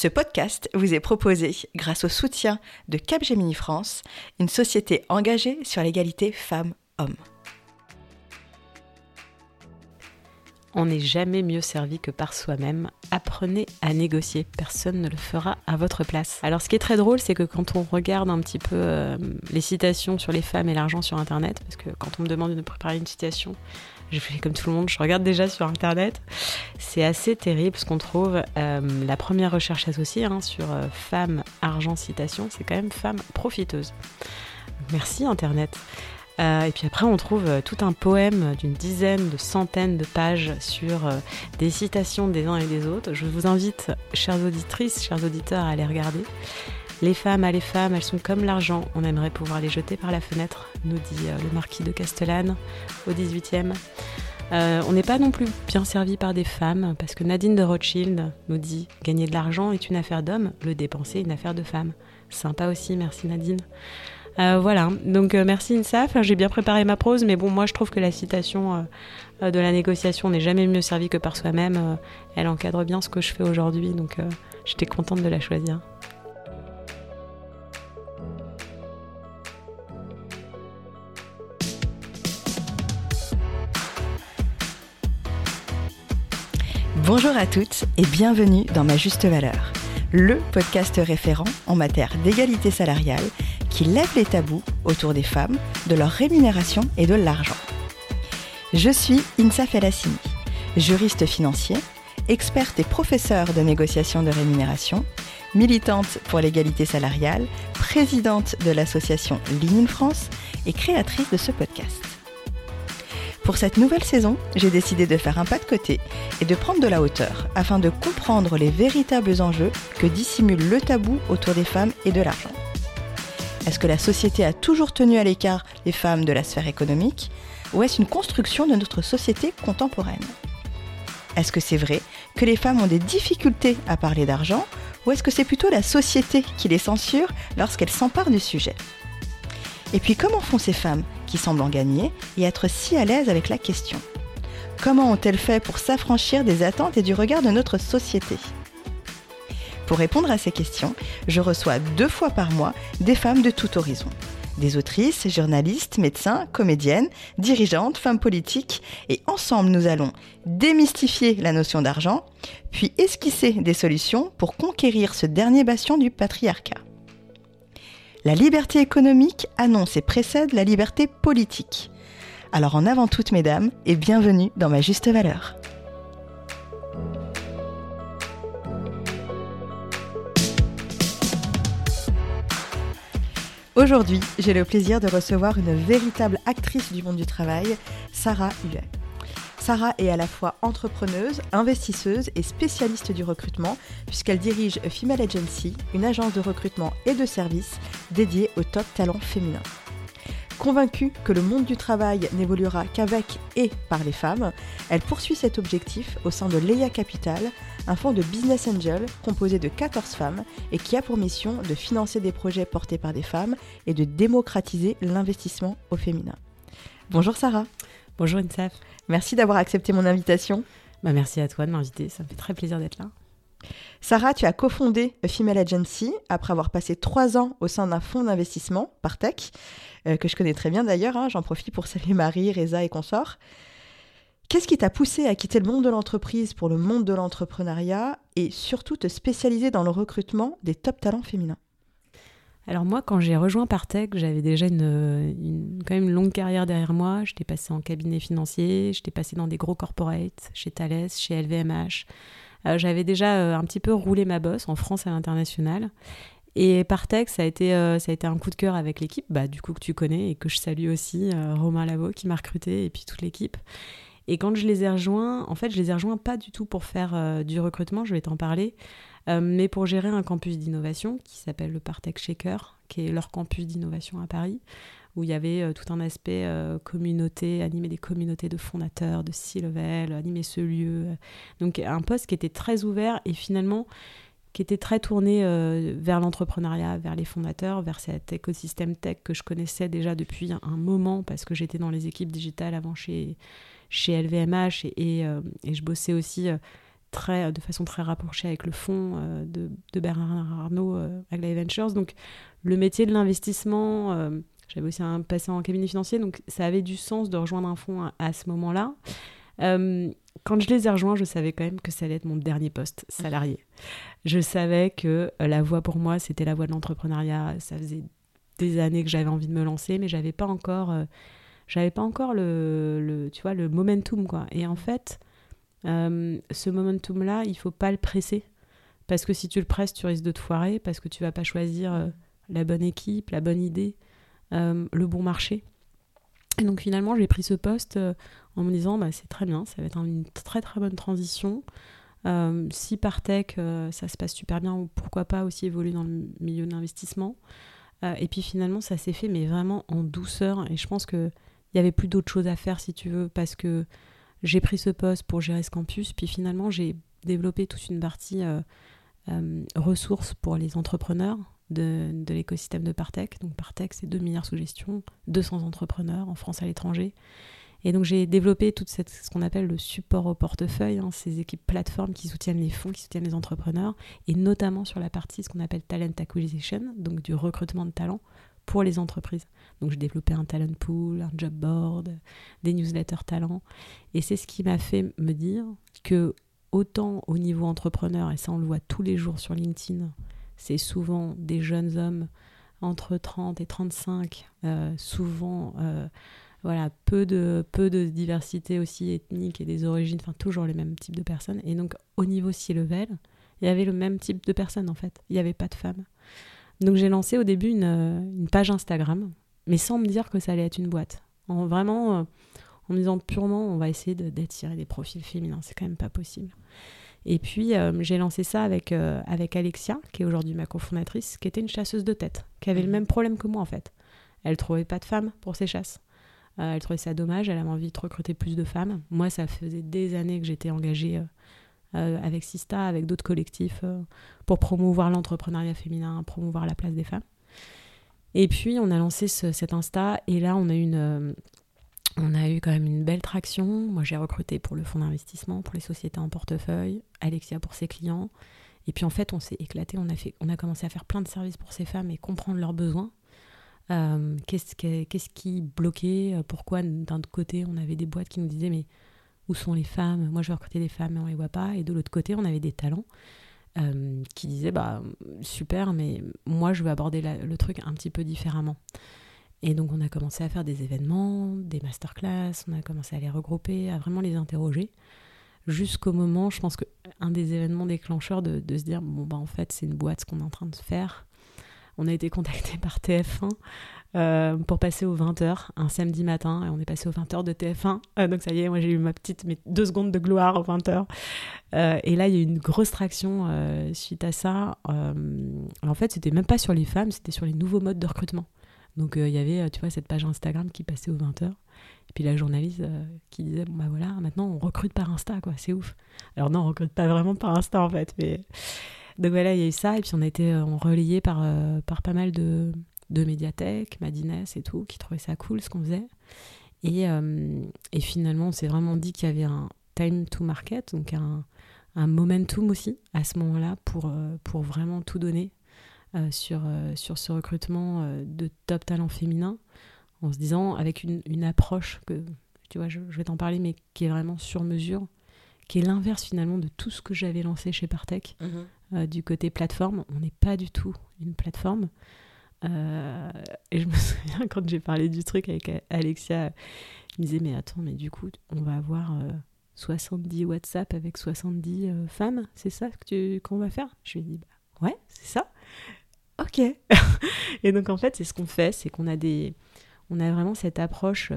Ce podcast vous est proposé grâce au soutien de Capgemini France, une société engagée sur l'égalité femmes-hommes. On n'est jamais mieux servi que par soi-même. Apprenez à négocier. Personne ne le fera à votre place. Alors, ce qui est très drôle, c'est que quand on regarde un petit peu euh, les citations sur les femmes et l'argent sur Internet, parce que quand on me demande de préparer une citation, je fais comme tout le monde, je regarde déjà sur Internet. C'est assez terrible ce qu'on trouve. Euh, la première recherche associée hein, sur euh, femmes, argent, citation, c'est quand même femmes profiteuses. Merci Internet. Euh, et puis après, on trouve tout un poème d'une dizaine, de centaines de pages sur des citations des uns et des autres. Je vous invite, chères auditrices, chers auditeurs, à les regarder. Les femmes, à les femmes, elles sont comme l'argent. On aimerait pouvoir les jeter par la fenêtre, nous dit le marquis de Castellane au 18e. on n'est pas non plus bien servi par des femmes, parce que Nadine de Rothschild nous dit gagner de l'argent est une affaire d'homme, le dépenser une affaire de femme. Sympa aussi, merci Nadine. Euh, voilà, donc euh, merci INSAF. J'ai bien préparé ma prose, mais bon, moi je trouve que la citation euh, de la négociation n'est jamais mieux servie que par soi-même. elle encadre bien ce que je fais aujourd'hui, donc j'étais contente de la choisir. Bonjour à toutes et bienvenue dans Ma Juste Valeur, le podcast référent en matière d'égalité salariale qui lève les tabous autour des femmes, de leur rémunération et de l'argent. Je suis Insa Felassini, juriste financier, experte et professeure de négociation de rémunération, militante pour l'égalité salariale, présidente de l'association Ligne France et créatrice de ce podcast. Pour cette nouvelle saison, j'ai décidé de faire un pas de côté et de prendre de la hauteur afin de comprendre les véritables enjeux que dissimule le tabou autour des femmes et de l'argent. Est-ce que la société a toujours tenu à l'écart les femmes de la sphère économique ou est-ce une construction de notre société contemporaine? Est-ce que c'est vrai que les femmes ont des difficultés à parler d'argent ou est-ce que c'est plutôt la société qui les censure lorsqu'elles s'emparent du sujet? Et puis comment font ces femmes qui semblent en gagner et être si à l'aise avec la question Comment ont-elles fait pour s'affranchir des attentes et du regard de notre société? Pour répondre à ces questions, je reçois deux fois par mois des femmes de tout horizon. Des autrices, journalistes, médecins, comédiennes, dirigeantes, femmes politiques, et ensemble nous allons démystifier la notion d'argent, puis esquisser des solutions pour conquérir ce dernier bastion du patriarcat. La liberté économique annonce et précède la liberté politique. Alors en avant toutes mesdames, et bienvenue dans ma juste valeur. Aujourd'hui, j'ai le plaisir de recevoir une véritable actrice du monde du travail, Sarah Huet. Sarah est à la fois entrepreneuse, investisseuse et spécialiste du recrutement, puisqu'elle dirige Female Agency, une agence de recrutement et de services dédiée aux top talents féminins. Convaincue que le monde du travail n'évoluera qu'avec et par les femmes, elle poursuit cet objectif au sein de Leia Capital, un fonds de business angel composé de 14 femmes et qui a pour mission de financer des projets portés par des femmes et de démocratiser l'investissement au féminin. Bonjour Sarah. Bonjour Insaf. Merci d'avoir accepté mon invitation. Bah merci à toi de m'inviter, ça me fait très plaisir d'être là. Sarah, tu as cofondé A Female Agency après avoir passé trois ans au sein d'un fonds d'investissement, Partech, euh, que je connais très bien d'ailleurs. Hein. J'en profite pour saluer Marie, Reza et consorts. Qu'est-ce qui t'a poussé à quitter le monde de l'entreprise pour le monde de l'entrepreneuriat et surtout te spécialiser dans le recrutement des top talents féminins? Alors moi, quand j'ai rejoint Partech, j'avais déjà une, quand même une longue carrière derrière moi. J'étais passé en cabinet financier, j'étais passé dans des gros corporates, chez Thales, chez LVMH. Euh, j'avais déjà euh, un petit peu roulé ma bosse en France et à l'international. Et Partech, ça a été, euh, ça a été un coup de cœur avec l'équipe, bah, du coup que tu connais et que je salue aussi, Romain Lavaux qui m'a recruté et puis toute l'équipe. Et quand je les ai rejoints, en fait, je les ai rejoints pas du tout pour faire du recrutement, je vais t'en parler, mais pour gérer un campus d'innovation qui s'appelle le Partech Shaker, qui est leur campus d'innovation à Paris, où il y avait euh, tout un aspect euh, communauté, animer des communautés de fondateurs, de C-level, animer ce lieu. Donc un poste qui était très ouvert et finalement qui était très tourné euh, vers l'entrepreneuriat, vers les fondateurs, vers cet écosystème tech que je connaissais déjà depuis un moment parce que j'étais dans les équipes digitales avant chez, chez LVMH et, je bossais aussi de façon très rapprochée avec le fonds de, de, Bernard Arnault, Aglaé Ventures. Donc, le métier de l'investissement, j'avais aussi un passé en cabinet financier, donc ça avait du sens de rejoindre un fonds à, ce moment-là. quand je les ai rejoints, je savais quand même que ça allait être mon dernier poste salarié. Je savais que la voie pour moi, c'était la voie de l'entrepreneuriat. Ça faisait des années que j'avais envie de me lancer, mais j'avais pas encore, euh, j'avais pas encore le, le, tu vois, le momentum quoi. Et en fait, euh, ce momentum là, il faut pas le presser parce que si tu le presses, tu risques de te foirer parce que tu vas pas choisir euh, la bonne équipe, la bonne idée, le bon marché. Et donc finalement, j'ai pris ce poste en me disant, bah, c'est très bien, ça va être une très très bonne transition. si par tech, ça se passe super bien, ou pourquoi pas aussi évoluer dans le milieu de l'investissement. Euh, et puis finalement, ça s'est fait, mais vraiment en douceur. Et je pense qu'il n'y avait plus d'autres choses à faire, si tu veux, parce que j'ai pris ce poste pour gérer ce campus. Puis finalement, j'ai développé toute une partie euh, euh, ressources pour les entrepreneurs de, l'écosystème de Partech. Donc Partech, c'est 2 milliards sous gestion, 200 entrepreneurs en France à l'étranger. Et donc j'ai développé tout ce qu'on appelle le support au portefeuille, hein, ces équipes plateformes qui soutiennent les fonds, qui soutiennent les entrepreneurs, et notamment sur la partie ce qu'on appelle talent acquisition, donc du recrutement de talents pour les entreprises. Donc j'ai développé un talent pool, un job board, des newsletters talents, et c'est ce qui m'a fait me dire que autant au niveau entrepreneur, et ça on le voit tous les jours sur LinkedIn, c'est souvent des jeunes hommes entre 30 et 35, euh, souvent... Euh, voilà, peu de, peu de diversité aussi ethnique et des origines, enfin toujours les mêmes types de personnes. Et donc au niveau C-level, il y avait le même type de personnes en fait. Il n'y avait pas de femmes. Donc j'ai lancé au début une, une, page Instagram, mais sans me dire que ça allait être une boîte. En vraiment, euh, en me disant purement, on va essayer d'attirer des profils féminins. C'est quand même pas possible. Et puis euh, j'ai lancé ça avec, euh, avec Alexia, qui est aujourd'hui ma cofondatrice, qui était une chasseuse de tête, qui avait le mmh. même problème que moi en fait. Elle trouvait pas de femmes pour ses chasses. Euh, elle trouvait ça dommage, elle avait envie de recruter plus de femmes. Moi, ça faisait des années que j'étais engagée euh, euh, avec Sista, avec d'autres collectifs, pour promouvoir l'entrepreneuriat féminin, promouvoir la place des femmes. Et puis, on a lancé cet Insta, et là, on a, une, on a eu quand même une belle traction. Moi, j'ai recruté pour le fonds d'investissement, pour les sociétés en portefeuille, Alexia pour ses clients. Et puis, en fait, on s'est éclaté, on a, commencé à faire plein de services pour ces femmes et comprendre leurs besoins. Euh, qu'est-ce, qui, bloquait euh, Pourquoi d'un côté on avait des boîtes qui nous disaient mais où sont les femmes Moi je veux recruter des femmes mais on les voit pas. Et de l'autre côté on avait des talents euh, qui disaient bah super mais moi je veux aborder le truc un petit peu différemment. Et donc on a commencé à faire des événements, des masterclass, on a commencé à les regrouper, à vraiment les interroger jusqu'au moment, je pense qu'un des événements déclencheurs de, de, se dire, bon, bah en fait, c'est une boîte ce qu'on est en train de faire on a été contacté par TF1 euh, pour passer aux 20h un samedi matin et on est passé aux 20h de TF1 euh, donc ça y est moi j'ai eu ma petite mes deux secondes de gloire aux 20h euh, et là il y a eu une grosse traction suite à ça. En fait c'était même pas sur les femmes c'était sur les nouveaux modes de recrutement. Donc il y avait tu vois cette page Instagram qui passait aux 20h et puis la journaliste qui disait bon bah voilà maintenant on recrute par Insta quoi c'est ouf. Alors non on recrute pas vraiment par Insta en fait mais donc voilà, il y a eu ça, et puis on a été euh, relayé par, par pas mal de, de médiathèques, Madines et tout, qui trouvaient ça cool ce qu'on faisait. Et, euh, et, finalement, on s'est vraiment dit qu'il y avait un time to market, donc un, un momentum aussi à ce moment-là pour, pour vraiment tout donner sur, sur ce recrutement de top talent féminin, en se disant avec une, une approche que, tu vois, je, vais t'en parler, mais qui est vraiment sur mesure, qui est l'inverse finalement de tout ce que j'avais lancé chez Partech. Mhm. Euh, du côté plateforme. On n'est pas du tout une plateforme. Euh, et je me souviens quand j'ai parlé du truc avec Alexia, il me disait mais attends mais du coup on va avoir 70 euh, WhatsApp avec 70 femmes, c'est ça que qu'on va faire? Je lui ai dit bah ouais c'est ça. Ok. et donc en fait c'est ce qu'on fait, c'est qu'on a des on a vraiment cette approche.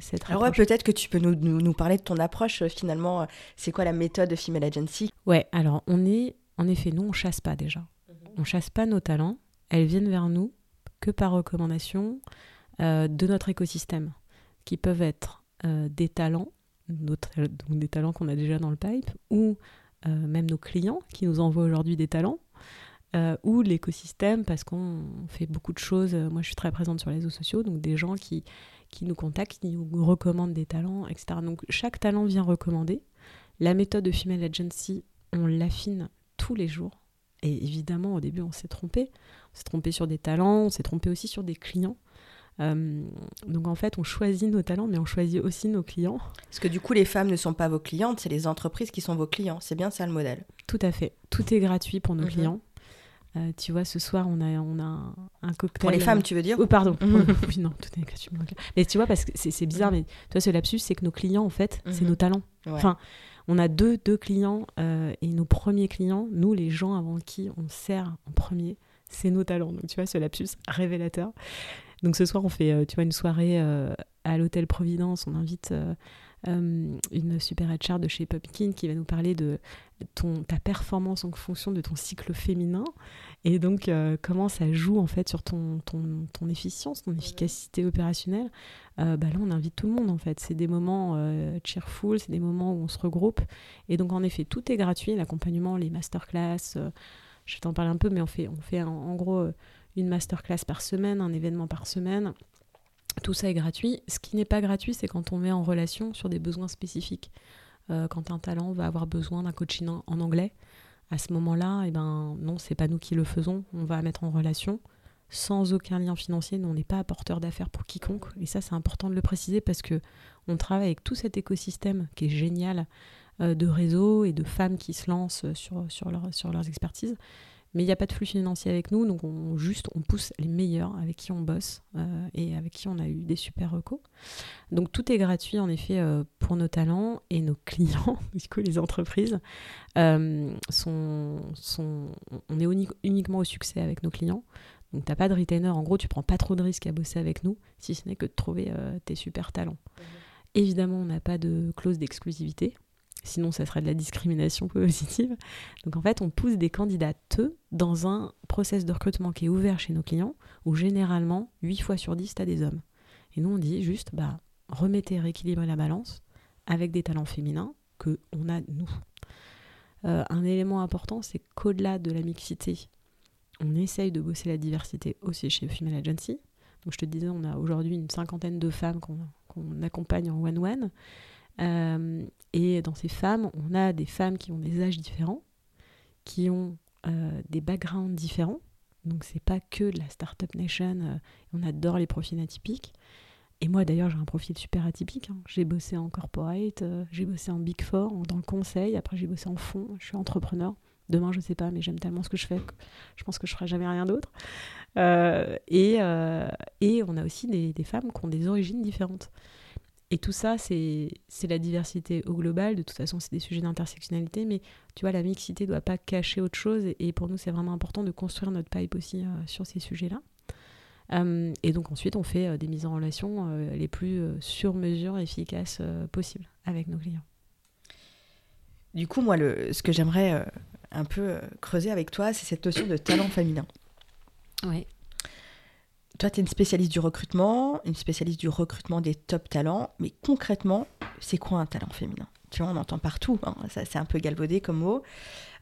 cette Alors ouais, peut-être que tu peux nous, nous, nous, parler de ton approche finalement. C'est quoi la méthode de Female Agency? Ouais, alors on est en effet, nous, on chasse pas déjà. Mhm. On chasse pas nos talents. Elles viennent vers nous que par recommandation euh, de notre écosystème, qui peuvent être euh, des talents, des talents qu'on a déjà dans le pipe, ou euh, même nos clients qui nous envoient aujourd'hui des talents, ou l'écosystème, parce qu'on fait beaucoup de choses. Moi, je suis très présente sur les réseaux sociaux, donc des gens qui, qui nous contactent, qui nous recommandent des talents, etc. Donc chaque talent vient recommander. La méthode de Female Agency on l'affine tous les jours. Et évidemment, au début, on s'est trompé. On s'est trompé sur des talents, on s'est trompé aussi sur des clients. Euh, donc en fait, on choisit nos talents, mais on choisit aussi nos clients. Parce que du coup, les femmes ne sont pas vos clientes, c'est les entreprises qui sont vos clients. C'est bien ça le modèle. Tout à fait. Tout est gratuit pour nos mhm. clients. Euh, tu vois, ce soir, on a, on a un, cocktail. Pour les femmes, tu veux dire Oh, pardon. oui, non, tout est gratuit. Mais tu vois, parce que c'est bizarre, mais toi, ce lapsus, c'est que nos clients, en fait, c'est nos talents. Enfin, on a deux, deux clients euh, et nos premiers clients, nous, les gens avant qui on sert en premier, c'est nos talents. Donc, tu vois, ce lapsus révélateur. Donc, ce soir, on fait, euh, tu vois, une soirée euh, à l'hôtel Providence. On invite une super HR de chez Pumpkin qui va nous parler de ton, ta performance en fonction de ton cycle féminin et donc euh, comment ça joue en fait sur ton, ton, ton efficience, ton efficacité opérationnelle. Euh, bah là, on invite tout le monde en fait. C'est des moments euh, cheerful, c'est des moments où on se regroupe. Et donc en effet, tout est gratuit, l'accompagnement, les masterclass. je vais t'en parler un peu, mais on fait, on fait en gros une masterclass par semaine, un événement par semaine. Tout ça est gratuit. Ce qui n'est pas gratuit, c'est quand on met en relation sur des besoins spécifiques. Euh, quand un talent va avoir besoin d'un coaching en, anglais, à ce moment-là, eh ben, non, c'est pas nous qui le faisons. On va mettre en relation sans aucun lien financier. On n'est pas apporteur d'affaires pour quiconque. Et ça, c'est important de le préciser parce que on travaille avec tout cet écosystème qui est génial euh, de réseaux et de femmes qui se lancent sur leurs expertises. Mais il n'y a pas de flux financier avec nous, donc on juste on pousse les meilleurs avec qui on bosse euh, et avec qui on a eu des super recos. Donc tout est gratuit en effet euh, pour nos talents et nos clients, du coup les entreprises euh, sont, sont, on est uniquement au succès avec nos clients. Donc t'as pas de retainer, en gros tu prends pas trop de risques à bosser avec nous, si ce n'est que de trouver tes super talents. Mmh. Évidemment on n'a pas de clause d'exclusivité, Sinon, ça serait de la discrimination positive. Donc en fait, on pousse des candidates dans un process de recrutement qui est ouvert chez nos clients, où généralement, 8 fois sur 10, tu as des hommes. Et nous, on dit juste, bah, remettez, rééquilibrez la balance avec des talents féminins que on a nous. Euh, un élément important, c'est qu'au-delà de la mixité, on essaye de bosser la diversité aussi chez Female Agency. Donc je te disais, on a aujourd'hui une cinquantaine de femmes qu'on accompagne en one-one. Euh, et dans ces femmes, on a des femmes qui ont des âges différents, qui ont euh, des backgrounds différents. Donc c'est pas que de la startup nation. Euh, on adore les profils atypiques. Et moi d'ailleurs j'ai un profil super atypique. Hein. J'ai bossé en corporate, j'ai bossé en big four, dans le conseil. Après j'ai bossé en fond. Je suis entrepreneur. Demain je sais pas, mais j'aime tellement ce que je fais. Que je pense que je ferai jamais rien d'autre. et, et on a aussi des, des femmes qui ont des origines différentes. Et tout ça, c'est la diversité au global. De toute façon, c'est des sujets d'intersectionnalité, mais tu vois, la mixité ne doit pas cacher autre chose. Et, pour nous, c'est vraiment important de construire notre pipe aussi euh, sur ces sujets-là. Euh, et donc ensuite, on fait euh, des mises en relation les plus sur mesure efficaces possibles avec nos clients. Du coup, moi, le, ce que j'aimerais un peu creuser avec toi, c'est cette notion de talent féminin. Oui. Toi, tu es une spécialiste du recrutement, une spécialiste du recrutement des top talents, mais concrètement, c'est quoi un talent féminin? Tu vois, on entend partout, hein, ça c'est un peu galvaudé comme mot.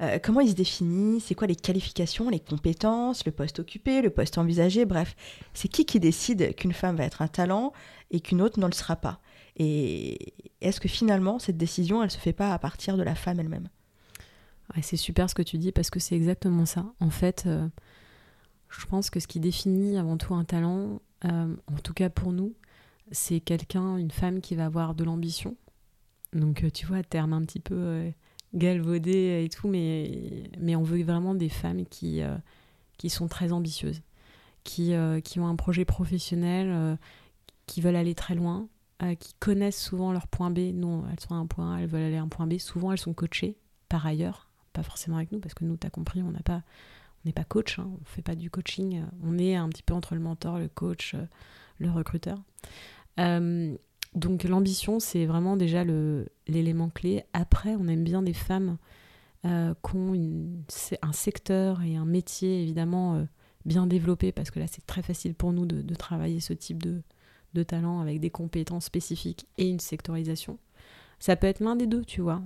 Euh, comment il se définit? C'est quoi les qualifications, les compétences, le poste occupé, le poste envisagé? Bref, c'est qui qui décide qu'une femme va être un talent et qu'une autre ne le sera pas? Et est-ce que finalement, cette décision, elle se fait pas à partir de la femme elle-même? C'est super ce que tu dis parce que c'est exactement ça. En fait, euh, je pense que ce qui définit avant tout un talent, euh, en tout cas pour nous, c'est quelqu'un, une femme qui va avoir de l'ambition. Donc, euh, tu vois, terme un petit peu euh, galvaudé et tout, mais, mais on veut vraiment des femmes qui, qui sont très ambitieuses, qui, qui ont un projet professionnel, qui veulent aller très loin, qui connaissent souvent leur point B. Non, elles sont à un point A, elles veulent aller à un point B. Souvent, elles sont coachées par ailleurs, pas forcément avec nous, parce que nous, tu as compris, on n'a pas on n'est pas coach, hein, on ne fait pas du coaching, on est un petit peu entre le mentor, le coach, euh, le recruteur. Euh, donc l'ambition, c'est vraiment déjà l'élément clé. Après, on aime bien des femmes euh, qui ont un secteur et un métier évidemment bien développé, parce que là, c'est très facile pour nous de, travailler ce type de, de, talent avec des compétences spécifiques et une sectorisation. Ça peut être l'un des deux, tu vois.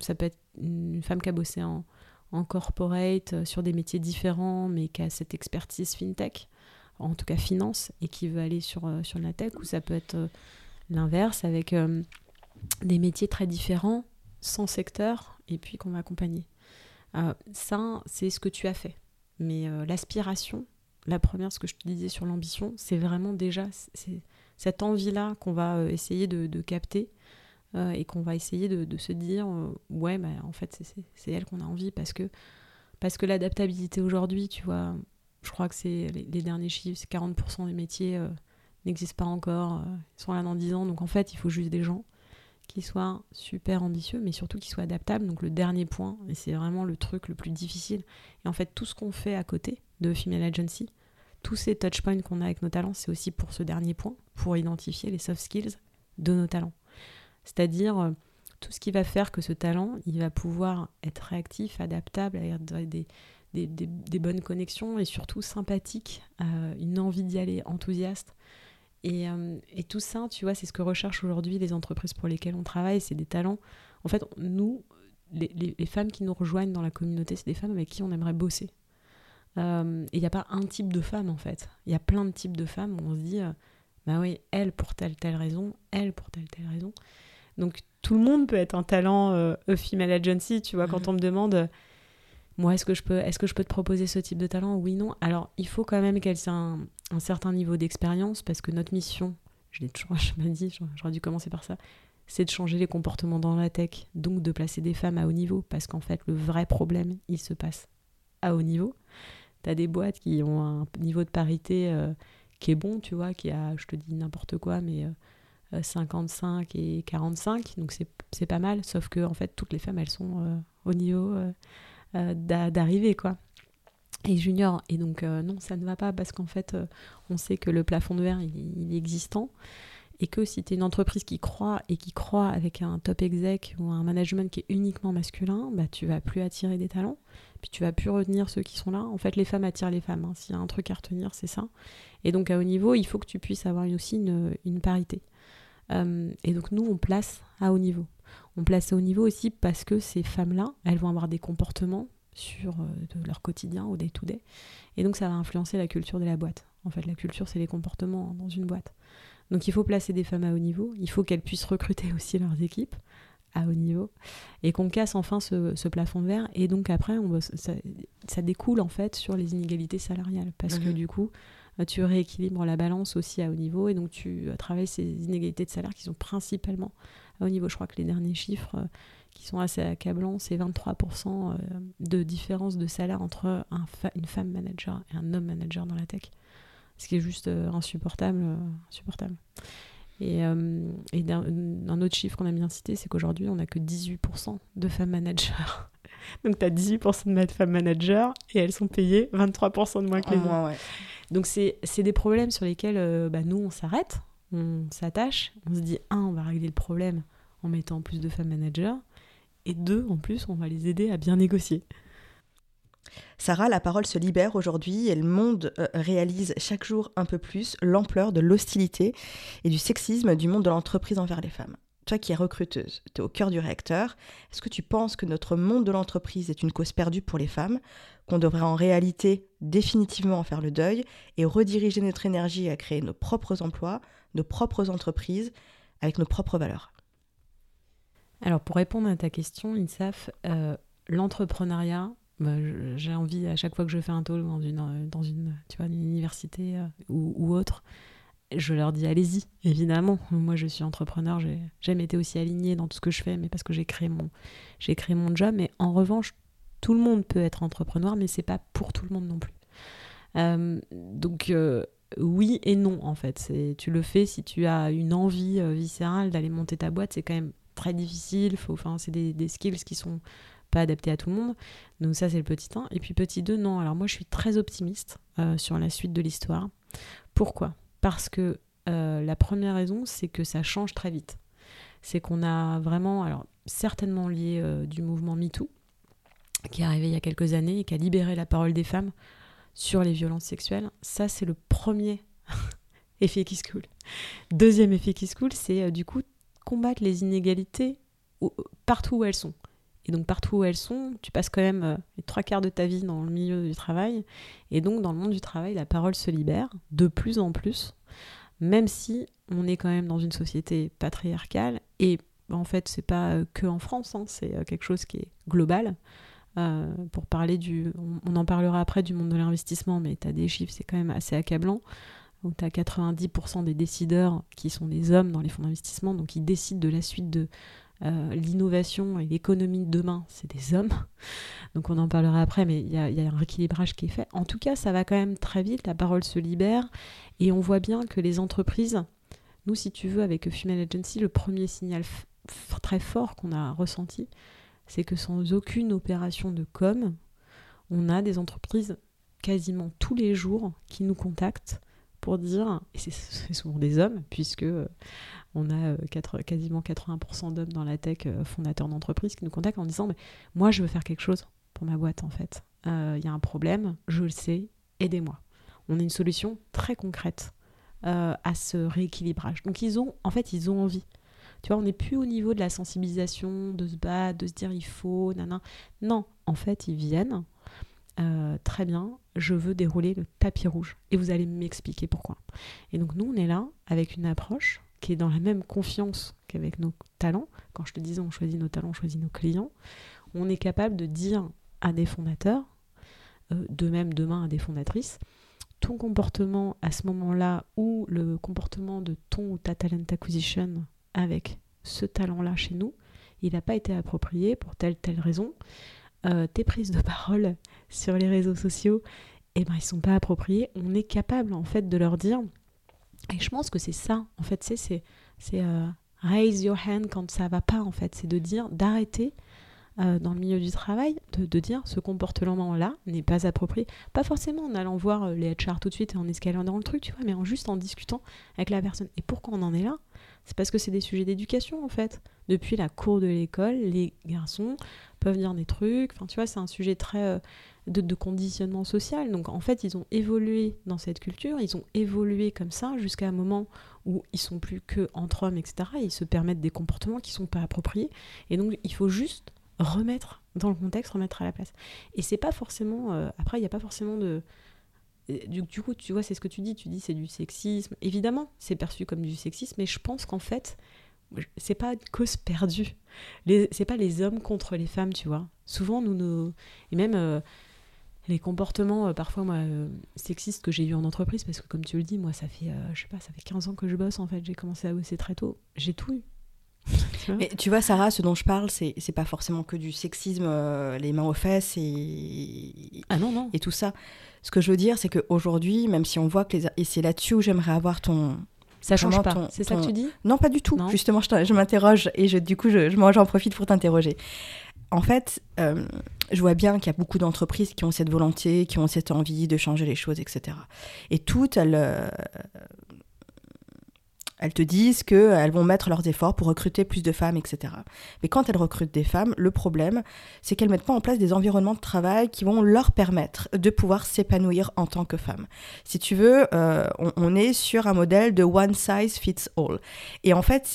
ça peut être une femme qui a bossé en, en corporate, euh, sur des métiers différents, mais qui a cette expertise fintech, en tout cas finance, et qui veut aller sur, euh, sur la tech, ou ça peut être euh, l'inverse, avec des métiers très différents, sans secteur et puis qu'on va accompagner. Ça, c'est ce que tu as fait. Mais l'aspiration, la première, ce que je te disais sur l'ambition, c'est vraiment déjà cette envie-là qu'on va essayer de, capter et qu'on va essayer de, se dire ouais, bah, en fait, c'est elle qu'on a envie parce que, parce que l'adaptabilité aujourd'hui, tu vois, je crois que c'est les, derniers chiffres, c'est 40% des métiers n'existent pas encore, ils sont là dans 10 ans, donc en fait, il faut juste des gens qui soit super ambitieux, mais surtout qui soit adaptable. Donc le dernier point, et c'est vraiment le truc le plus difficile. Et en fait, tout ce qu'on fait à côté de Female Agency, tous ces touchpoints qu'on a avec nos talents, c'est aussi pour ce dernier point, pour identifier les soft skills de nos talents. C'est-à-dire euh, tout ce qui va faire que ce talent, il va pouvoir être réactif, adaptable, avoir des, bonnes connexions et surtout sympathique, euh, une envie d'y aller, enthousiaste. Euh, et, tout ça, tu vois, c'est ce que recherchent aujourd'hui les entreprises pour lesquelles on travaille, c'est des talents. En fait, nous, les, femmes qui nous rejoignent dans la communauté, c'est des femmes avec qui on aimerait bosser. Et il n'y a pas un type de femme, en fait. Il y a plein de types de femmes où on se dit, bah oui, elle pour telle, telle raison, elle pour telle, telle raison. Donc tout le monde peut être un talent euh, female agency, tu vois, quand mhm. on me demande moi, est-ce que, je peux, est que je peux te proposer ce type de talent? Oui, non. Alors, il faut quand même qu'elle ait un, certain niveau d'expérience parce que notre mission, je l'ai toujours je dit, j'aurais dû commencer par ça, c'est de changer les comportements dans la tech, donc de placer des femmes à haut niveau parce qu'en fait, le vrai problème, il se passe à haut niveau. Tu as des boîtes qui ont un niveau de parité euh, qui est bon, tu vois, qui a, je te dis n'importe quoi, mais 55 euh, et 45, donc c'est pas mal, sauf que en fait, toutes les femmes, elles sont euh, au niveau euh, d'arriver, quoi. Et junior. Et donc, euh, non, ça ne va pas parce qu'en fait, euh, on sait que le plafond de verre, il, est existant. Et que si tu es une entreprise qui croit et qui croit avec un top exec ou un management qui est uniquement masculin, bah, tu vas plus attirer des talents. Puis tu vas plus retenir ceux qui sont là. En fait, les femmes attirent les femmes. Hein. S'il y a un truc à retenir, c'est ça. Et donc, à haut niveau, il faut que tu puisses avoir aussi une, une parité. Et donc, nous, on place à haut niveau. On place au niveau aussi parce que ces femmes-là, elles vont avoir des comportements sur euh, leur quotidien au day-to-day. Et donc ça va influencer la culture de la boîte. En fait, la culture, c'est les comportements dans une boîte. Donc il faut placer des femmes à haut niveau, il faut qu'elles puissent recruter aussi leurs équipes à haut niveau, et qu'on casse enfin ce, plafond de verre. Et donc après, on, ça, ça, découle en fait sur les inégalités salariales, parce que mhm. du coup, tu rééquilibres la balance aussi à haut niveau, et donc tu euh, travailles ces inégalités de salaire qui sont principalement au niveau, je crois que les derniers chiffres euh, qui sont assez accablants, c'est 23% euh, de différence de salaire entre une femme manager et un homme manager dans la tech. Ce qui est juste euh, insupportable. insupportable. Et, et un, autre chiffre qu'on a bien cité, c'est qu'aujourd'hui, on n'a que 18% de femmes managers. Donc, tu as 18% de femmes managers et elles sont payées 23% de moins que les hommes. Donc, c'est des problèmes sur lesquels bah, nous, on s'arrête on s'attache, on se dit, un, on va régler le problème en mettant plus de femmes managers, et deux, en plus, on va les aider à bien négocier. Sarah, la parole se libère aujourd'hui et le monde euh, réalise chaque jour un peu plus l'ampleur de l'hostilité et du sexisme du monde de l'entreprise envers les femmes. Toi qui es recruteuse, tu es au cœur du réacteur, est-ce que tu penses que notre monde de l'entreprise est une cause perdue pour les femmes, qu'on devrait en réalité définitivement en faire le deuil et rediriger notre énergie à créer nos propres emplois, nos propres entreprises avec nos propres valeurs? Alors pour répondre à ta question, INSAF, euh, l'entrepreneuriat, bah, j'ai envie à chaque fois que je fais un talk dans une, euh, dans une, tu vois, une université euh, ou, autre, je leur dis allez-y, évidemment. Moi je suis entrepreneur, j'ai jamais été aussi alignée dans tout ce que je fais, mais parce que j'ai créé mon, créé mon job. Mais en revanche, tout le monde peut être entrepreneur, mais c'est pas pour tout le monde non plus. donc oui et non en fait. Tu le fais si tu as une envie euh, viscérale d'aller monter ta boîte, c'est quand même très difficile. C'est des, skills qui sont pas adaptés à tout le monde. Donc ça c'est le petit 1. Et puis petit 2, non. Alors moi je suis très optimiste euh, sur la suite de l'histoire. Pourquoi? Parce que euh, la première raison c'est que ça change très vite. C'est qu'on a vraiment, alors certainement lié du mouvement MeToo, qui est arrivé il y a quelques années et qui a libéré la parole des femmes sur les violences sexuelles. Ça, c'est le premier effet qui se coule. Deuxième effet qui se coule, c'est euh, du coup combattre les inégalités partout où elles sont. Et donc partout où elles sont, tu passes quand même euh, les trois quarts de ta vie dans le milieu du travail. Et donc dans le monde du travail, la parole se libère de plus en plus, même si on est quand même dans une société patriarcale. Et en fait, c'est pas que en France, hein, c'est quelque chose qui est global. pour parler du. On, en parlera après du monde de l'investissement, mais tu as des chiffres, c'est quand même assez accablant. Où tu as 90% des décideurs qui sont des hommes dans les fonds d'investissement, donc ils décident de la suite de euh, l'innovation et l'économie de demain, c'est des hommes. Donc on en parlera après, mais il y, a, un rééquilibrage qui est fait. En tout cas, ça va quand même très vite, la parole se libère, et on voit bien que les entreprises, nous, si tu veux, avec Female Agency, le premier signal très fort qu'on a ressenti, c'est que sans aucune opération de com, on a des entreprises quasiment tous les jours qui nous contactent pour dire, et c'est souvent des hommes, puisque on a euh, quasiment 80% d'hommes dans la tech euh, fondateurs d'entreprises qui nous contactent en disant moi je veux faire quelque chose pour ma boîte en fait. Il y a un problème, je le sais, aidez-moi. On a une solution très concrète à ce rééquilibrage. Donc ils ont, en fait, ils ont envie. Tu vois, on n'est plus au niveau de la sensibilisation, de se battre, de se dire il faut, nana. Non, en fait, ils viennent. très bien, je veux dérouler le tapis rouge. Et vous allez m'expliquer pourquoi. Et donc nous, on est là avec une approche qui est dans la même confiance qu'avec nos talents. Quand je te disais on choisit nos talents, on choisit nos clients. On est capable de dire à des fondateurs, euh, de même demain à des fondatrices, ton comportement à ce moment-là ou le comportement de ton ou ta talent acquisition avec ce talent-là chez nous, il n'a pas été approprié pour telle telle raison. Euh, tes prises de parole sur les réseaux sociaux, eh ben, ils sont pas appropriés. On est capable en fait de leur dire. Et je pense que c'est ça, en fait, c'est c'est euh, raise your hand quand ça va pas, en fait, c'est de dire d'arrêter euh, dans le milieu du travail, de, de dire ce comportement-là n'est pas approprié. Pas forcément en allant voir les HR tout de suite et en escalant dans le truc, tu vois, mais en juste en discutant avec la personne. Et pourquoi on en est là? C'est parce que c'est des sujets d'éducation, en fait. Depuis la cour de l'école, les garçons peuvent dire des trucs. Enfin, tu vois, c'est un sujet très euh, de, conditionnement social. Donc, en fait, ils ont évolué dans cette culture, ils ont évolué comme ça jusqu'à un moment où ils sont plus que entre hommes, etc. ils se permettent des comportements qui sont pas appropriés. Et donc, il faut juste remettre dans le contexte, remettre à la place. Et c'est pas forcément. Euh, après, il n'y a pas forcément de. Du, coup, tu vois, c'est ce que tu dis. Tu dis c'est du sexisme. Évidemment, c'est perçu comme du sexisme, mais je pense qu'en fait, c'est pas une cause perdue. C'est pas les hommes contre les femmes, tu vois. Souvent, nous, nos... et même euh, les comportements, euh, parfois, moi, euh, sexistes que j'ai eu en entreprise, parce que comme tu le dis, moi, ça fait, je sais pas, ça fait 15 ans que je bosse, en fait. J'ai commencé à bosser très tôt. J'ai tout eu. Mais tu vois, Sarah, ce dont je parle, c'est pas forcément que du sexisme, les mains aux fesses et, ah non, non. et tout ça. Ce que je veux dire, c'est qu'aujourd'hui, même si on voit que les... Et c'est là-dessus où j'aimerais avoir ton, ça change pas, c'est ça que tu dis? Non, pas du tout. Justement, je, m'interroge et je, du coup, je, j'en profite pour t'interroger. En fait, euh, je vois bien qu'il y a beaucoup d'entreprises qui ont cette volonté, qui ont cette envie de changer les choses, etc. Et toutes, elles, euh, elles te disent qu'elles vont mettre leurs efforts pour recruter plus de femmes, etc. Mais quand elles recrutent des femmes, le problème, c'est qu'elles mettent pas en place des environnements de travail qui vont leur permettre de pouvoir s'épanouir en tant que femme. Si tu veux, euh, on, est sur un modèle de one size fits all. Et en fait,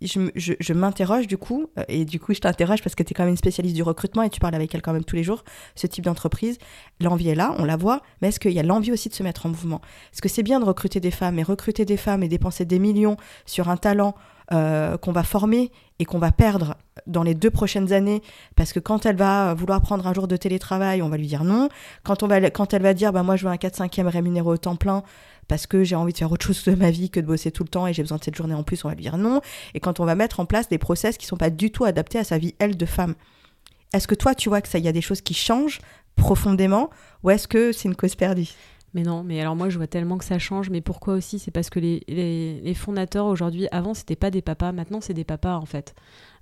je, m'interroge du coup, euh, et du coup je t'interroge parce que tu es quand même une spécialiste du recrutement et tu parles avec elle quand même tous les jours, ce type d'entreprise, l'envie est là, on la voit, mais est-ce qu'il y a l'envie aussi de se mettre en mouvement? Est-ce que c'est bien de recruter des femmes, et recruter des femmes et dépenser des millions sur un talent euh, qu'on va former et qu'on va perdre dans les deux prochaines années? Parce que quand elle va vouloir prendre un jour de télétravail, on va lui dire non. Quand, on va, quand elle va dire bah, moi je veux un 4-5e rémunéré au temps plein, parce que j'ai envie de faire autre chose de ma vie que de bosser tout le temps et j'ai besoin de cette journée en plus, on va lui dire non. Et quand on va mettre en place des process qui sont pas du tout adaptés à sa vie, elle, de femme. Est-ce que toi, tu vois que ça, y a des choses qui changent profondément ou est-ce que c'est une cause perdue? Mais non, mais alors moi je vois tellement que ça change, mais pourquoi aussi? C'est parce que les, les, les fondateurs aujourd'hui, avant c'était pas des papas, maintenant c'est des papas en fait.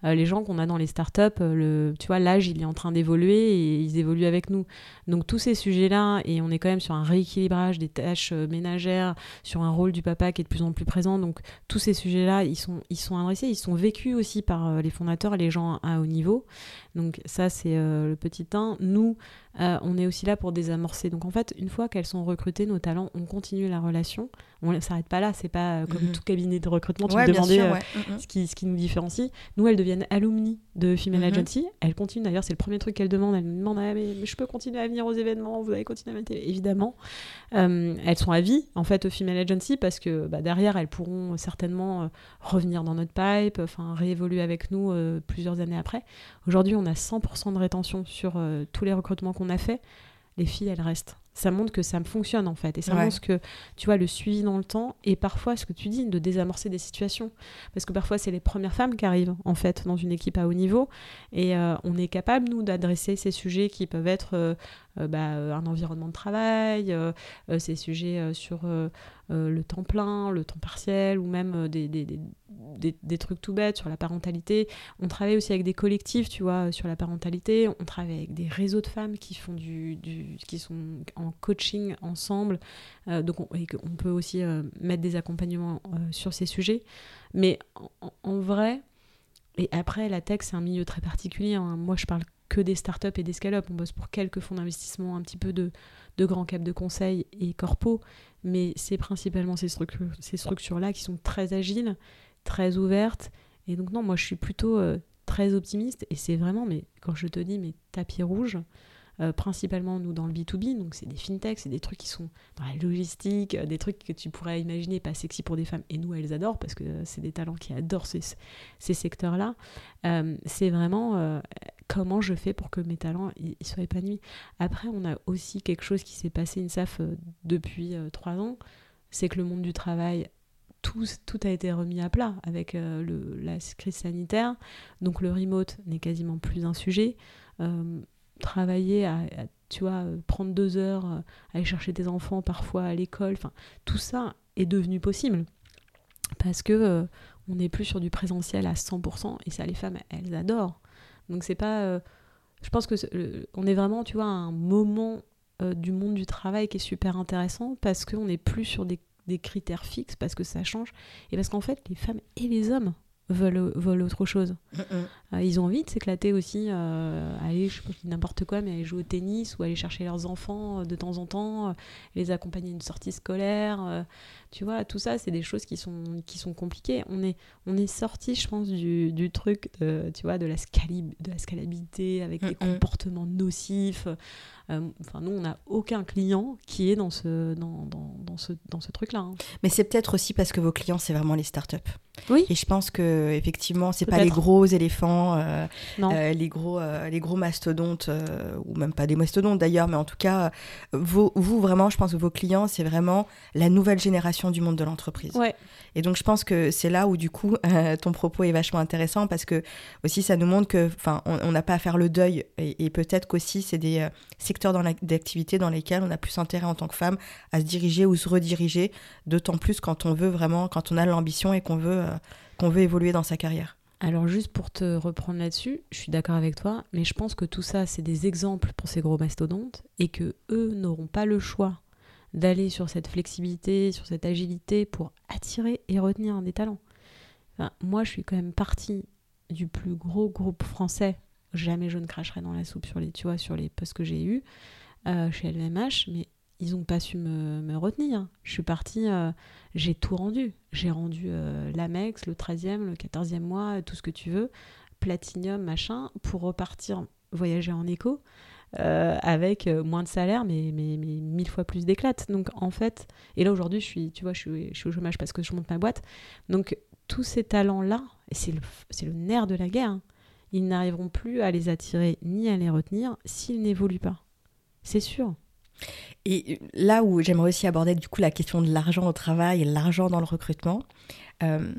Euh, les gens qu'on a dans les startups, euh, le, tu vois, l'âge, il est en train d'évoluer et ils évoluent avec nous. Donc tous ces sujets-là, et on est quand même sur un rééquilibrage des tâches euh, ménagères, sur un rôle du papa qui est de plus en plus présent. Donc tous ces sujets-là, ils sont, ils sont adressés, ils sont vécus aussi par les fondateurs, les gens à haut niveau. Donc ça, c'est le petit 1. Nous, on est aussi là pour désamorcer. Donc en fait, une fois qu'elles sont recrutées, nos talents, on continue la relation. On ne s'arrête pas là. C'est pas comme mhm. tout cabinet de recrutement. Tu me demandais ce, qui, ce qui nous différencie. Nous, elles deviennent alumni de Female Mhm. Agency. Elles continuent, d'ailleurs, c'est le premier truc qu'elles demandent. Elles me demandent ah, mais, mais je peux continuer à venir aux événements, vous allez continuer à venir Évidemment. Euh, elles sont à vie, en fait, au Female Agency, parce que bah, derrière, elles pourront certainement euh, revenir dans notre pipe, enfin, réévoluer avec nous euh, plusieurs années après. Aujourd'hui, on a 100% de rétention sur euh, tous les recrutements qu'on a fait. Les filles, elles restent. Ça montre que ça me fonctionne en fait. Et ça Ouais. montre que, tu vois, le suivi dans le temps et parfois, ce que tu dis, de désamorcer des situations. Parce que parfois, c'est les premières femmes qui arrivent en fait dans une équipe à haut niveau. Et euh, on est capable, nous, d'adresser ces sujets qui peuvent être euh, bah, euh, un environnement de travail, euh, euh, ces sujets euh, sur euh, euh, le temps plein, le temps partiel, ou même euh, des, des, des, des- trucs tout bêtes sur la parentalité. On travaille aussi avec des collectifs, tu vois, sur la parentalité. On travaille avec des réseaux de femmes qui font du, qui sont en coaching ensemble. Euh, donc, on, et qu'on peut aussi euh, mettre des accompagnements euh, sur ces sujets. Mais en vrai, et après, la tech, c'est un milieu très particulier. hein. Moi, je parle que des startups et des scale-up. On bosse pour quelques fonds d'investissement, un petit peu de, de grands caps de conseil et corpo. Mais c'est principalement ces structures, structures-là qui sont très agiles, très ouvertes. Et donc, non, moi, je suis plutôt euh, très optimiste. Et c'est vraiment, mais quand je te dis, mes tapis rouges, euh, principalement nous dans le B2B, donc c'est des fintechs, c'est des trucs qui sont dans la logistique, euh, des trucs que tu pourrais imaginer pas sexy pour des femmes, et nous elles adorent parce que c'est des talents qui adorent ces, ces secteurs-là. Euh, c'est vraiment comment je fais pour que mes talents ils, soient épanouis. Après, on a aussi quelque chose qui s'est passé, une SAF, depuis trois ans, c'est que le monde du travail tout, tout a été remis à plat avec le, la crise sanitaire. Donc le remote n'est quasiment plus un sujet. Travailler, à, tu vois, euh, prendre deux heures, euh, aller chercher tes enfants parfois à l'école, tout ça est devenu possible. Parce que euh, on n'est plus sur du présentiel à 100%, et ça, les femmes, elles adorent. Donc c'est pas... je pense que le- on est vraiment, tu vois, un moment du monde du travail qui est super intéressant, parce qu'on n'est plus sur des critères fixes, parce que ça change, et parce qu'en fait, les femmes et les hommes veulent, veulent autre chose. Euh, ils ont envie de s'éclater aussi, euh, aller, je sais n'importe quoi, mais aller jouer au tennis ou aller chercher leurs enfants euh, de temps en temps, euh, les accompagner à une sortie scolaire. tu vois, tout ça, c'est des choses qui sont, qui sont compliquées. On est, on est sorti, je pense, du, du truc, de, tu vois, de la, scalib- de la scalabilité avec des comportements nocifs. Euh, Enfin, nous, on n'a aucun client qui est dans ce, dans, dans, dans ce, dans ce truc-là. hein. Mais c'est peut-être aussi parce que vos clients, c'est vraiment les startups. Oui. Et je pense que effectivement, c'est pas les gros éléphants, euh, euh, les gros, euh, les gros mastodontes, ou même pas des mastodontes d'ailleurs, mais en tout cas, vos- vous vraiment, je pense que vos clients, c'est vraiment la nouvelle génération du monde de l'entreprise. Ouais. Et donc je pense que c'est là où du coup ton propos est vachement intéressant parce que aussi ça nous montre que, enfin, on n'a pas à faire le deuil et, et peut-être qu'aussi c'est des euh, secteurs dans d'activité dans lesquels on a plus intérêt en tant que femme à se diriger ou se rediriger, d'autant plus quand on veut vraiment, quand on a l'ambition et qu'on veut, euh, veut évoluer dans sa carrière. Alors juste pour te reprendre là-dessus, je suis d'accord avec toi, mais je pense que tout ça, c'est des exemples pour ces gros mastodontes et que eux n'auront pas le choix d'aller sur cette flexibilité, sur cette agilité pour attirer et retenir des talents. Moi, je suis quand même partie du plus gros groupe français. Jamais je ne cracherai dans la soupe sur les, tu vois, sur les postes que j'ai eus euh, chez LVMH, mais ils n'ont pas su me, retenir. Je suis partie, euh, j'ai tout rendu. J'ai rendu euh, l'Amex, le 13e, le 14e mois, tout ce que tu veux, Platinium, machin, pour repartir voyager en éco avec moins de salaire, mais, mais, mais mille fois plus d'éclate. Donc en fait, et là aujourd'hui, je suis, tu vois, je suis, je suis au chômage parce que je monte ma boîte. Donc tous ces talents-là, c'est le, le nerf de la guerre, hein, ils n'arriveront plus à les attirer ni à les retenir s'ils n'évoluent pas. C'est sûr. Et là où j'aimerais aussi aborder du coup la question de l'argent au travail et l'argent dans le recrutement, euh,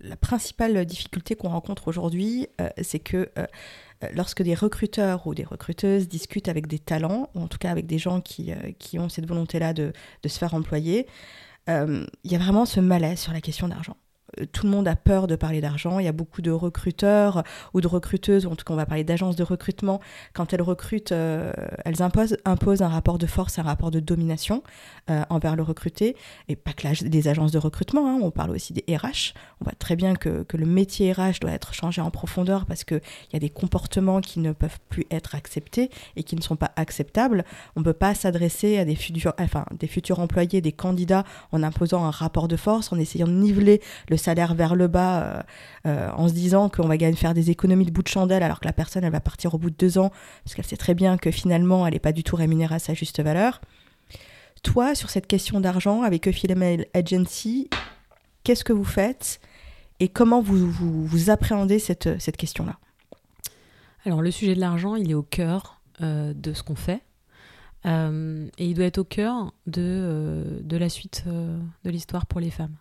la principale difficulté qu'on rencontre aujourd'hui, euh, c'est que euh, lorsque des recruteurs ou des recruteuses discutent avec des talents, ou en tout cas avec des gens qui, euh, qui ont cette volonté-là de, de se faire employer, euh, il y a vraiment ce malaise sur la question d'argent. Tout le monde a peur de parler d'argent. Il y a beaucoup de recruteurs ou de recruteuses, en tout cas on va parler d'agences de recrutement. Quand elles recrutent, euh, elles imposent, un rapport de force, un rapport de domination euh, envers le recruté. Et pas que des agences de recrutement, hein, on parle aussi des RH. On voit très bien que, que le métier RH doit être changé en profondeur parce qu'il y a des comportements qui ne peuvent plus être acceptés et qui ne sont pas acceptables. On ne peut pas s'adresser à des futurs, enfin, des futurs employés, des candidats, en imposant un rapport de force, en essayant de niveler le salaire vers le bas en se disant qu'on va faire des économies de bout de chandelle alors que la personne elle va partir au bout de deux ans parce qu'elle sait très bien que finalement elle n'est pas du tout rémunérée à sa juste valeur. Toi, sur cette question d'argent avec Euphilemel Agency, qu'est-ce que vous faites et comment vous, vous, appréhendez cette, cette question-là? Alors le sujet de l'argent, il est au cœur de ce qu'on fait. Euh, et il doit être au cœur de, euh, de la suite euh, de l'histoire pour les femmes.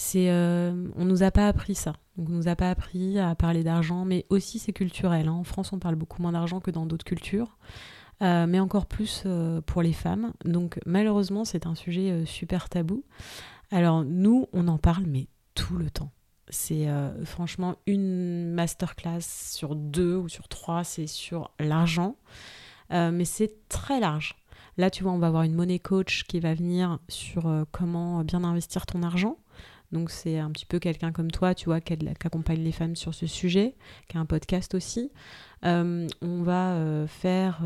C'est, on nous a pas appris ça. on nous a pas appris à parler d'argent, mais aussi c'est culturel. Hein. En France, on parle beaucoup moins d'argent que dans d'autres cultures, mais encore plus pour les femmes. Donc malheureusement, c'est un sujet super tabou. Alors nous, on en parle, mais tout le temps. C'est franchement une masterclass sur deux ou sur trois, c'est sur l'argent. Euh, mais c'est très large. Là, tu vois, on va avoir une money coach qui va venir sur euh, comment bien investir ton argent. Donc c'est un petit peu quelqu'un comme toi, tu vois, qui, accompagne les femmes sur ce sujet, qui a un podcast aussi. Euh, on va faire,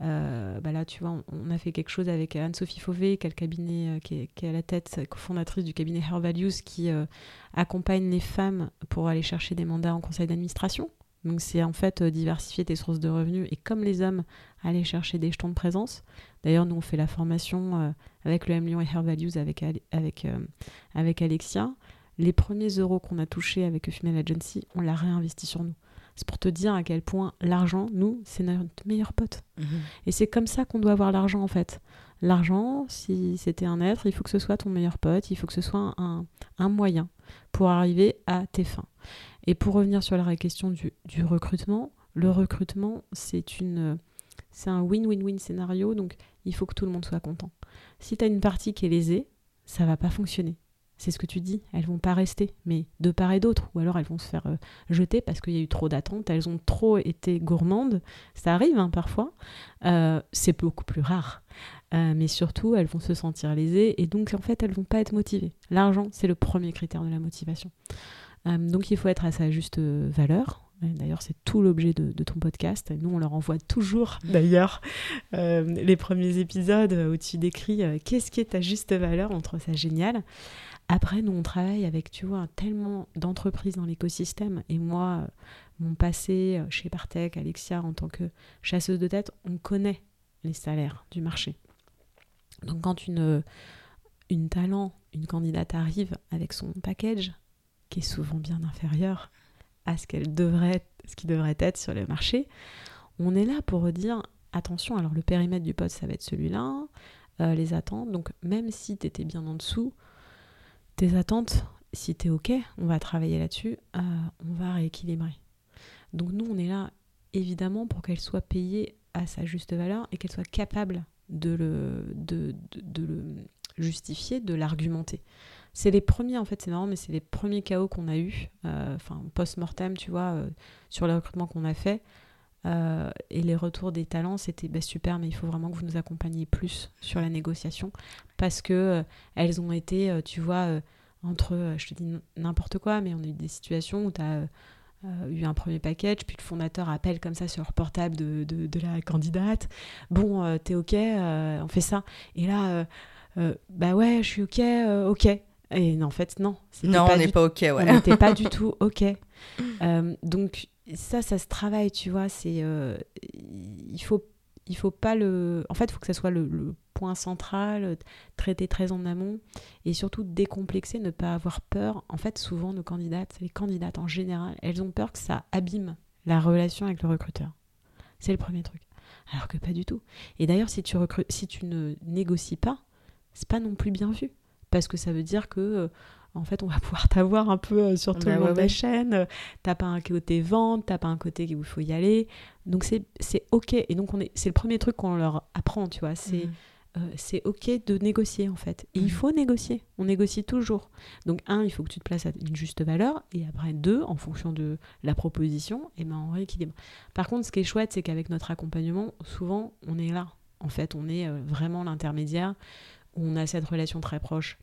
bah là tu vois, on, a fait quelque chose avec Anne-Sophie Fauvé, qui, cabinet, qui, est, qui est à la tête, cofondatrice du cabinet Her Values, qui accompagne les femmes pour aller chercher des mandats en conseil d'administration. Donc c'est en fait euh, diversifier tes sources de revenus et comme les hommes, aller chercher des jetons de présence. D'ailleurs, nous on fait la formation euh, avec le M Lyon et Her Values avec, avec, euh, avec Alexia. Les premiers euros qu'on a touchés avec Female Agency, on l'a réinvesti sur nous. C'est pour te dire à quel point l'argent, nous, c'est notre meilleur pote. Mhm. Et c'est comme ça qu'on doit voir l'argent en fait. L'argent, si c'était un être, il faut que ce soit ton meilleur pote, il faut que ce soit un, un moyen pour arriver à tes fins. Et pour revenir sur la question du, recrutement, le recrutement, c'est une c'est un win-win-win scénario, donc il faut que tout le monde soit content. Si tu as une partie qui est lésée, ça va pas fonctionner. C'est ce que tu dis, elles vont pas rester, mais de part et d'autre, ou alors elles vont se faire euh, jeter parce qu'il y a eu trop d'attentes, elles ont trop été gourmandes, ça arrive hein, parfois, euh, c'est beaucoup plus rare, euh, mais surtout elles vont se sentir lésées et donc en fait elles vont pas être motivées. L'argent, c'est le premier critère de la motivation. Donc il faut être à sa juste valeur. D'ailleurs, c'est tout l'objet de, ton podcast. Nous, on leur envoie toujours, d'ailleurs, euh, les premiers épisodes où tu décris euh, qu'est-ce qui est ta juste valeur. On trouve ça génial. Après, nous, on travaille avec, tu vois, tellement d'entreprises dans l'écosystème. Et moi, mon passé chez Partech, Alexia, en tant que chasseuse de tête, on connaît les salaires du marché. Donc, quand une, une talent, une candidate arrive avec son package, qui est souvent bien inférieur à ce qu'elle devrait, qui devrait être sur le marché. On est là pour dire attention, alors le périmètre du poste, ça va être celui-là, euh, les attentes. Donc même si tu étais bien en dessous, tes attentes, si tu es OK, on va travailler là-dessus, euh, on va rééquilibrer. Donc nous, on est là évidemment pour qu'elle soit payée à sa juste valeur et qu'elle soit capable de le, de, de le justifier, de l'argumenter. C'est les premiers, en fait, c'est marrant, mais c'est les premiers chaos qu'on a eu, euh, enfin, post-mortem, tu vois, euh, sur le recrutement qu'on a fait. Euh, et les retours des talents, c'était bah, super, mais il faut vraiment que vous nous accompagniez plus sur la négociation parce que elles ont été, tu vois, entre, je te dis n'importe quoi, mais on a eu des situations où tu as eu un premier package, puis le fondateur appelle comme ça sur le portable de, de, la candidate. Bon, t'es OK, on fait ça. Et là, bah ouais, je suis OK, OK. Et en fait, non. Non, on n'est pas OK, ouais. On n'était pas du tout OK. Euh, donc, ça, ça se travaille, tu vois. C'est, euh, il faut, il faut pas le. En fait, il faut que ça soit le, point central, traiter très en amont et surtout décomplexer, ne pas avoir peur. En fait, souvent, nos candidates, les candidates en général, elles ont peur que ça abîme la relation avec le recruteur. C'est le premier truc. Alors que pas du tout. Et d'ailleurs, si tu, si tu ne négocies pas, c'est pas non plus bien vu parce que ça veut dire que euh, en fait, on va pouvoir t'avoir un peu euh, sur tout bah le long de la chaîne. T'as pas un côté vente, t'as pas un côté où il faut y aller. Donc c'est ok. Et donc on est, c'est le premier truc qu'on leur apprend, tu vois. C'est euh, c'est ok de négocier en fait. Et il mhm. faut négocier. On négocie toujours. Donc un, il faut que tu te places à une juste valeur. Et après deux, en fonction de la proposition, et eh ben on rééquilibre. Par contre, ce qui est chouette, c'est qu'avec notre accompagnement, souvent on est là. En fait, on est vraiment l'intermédiaire. On a cette relation très proche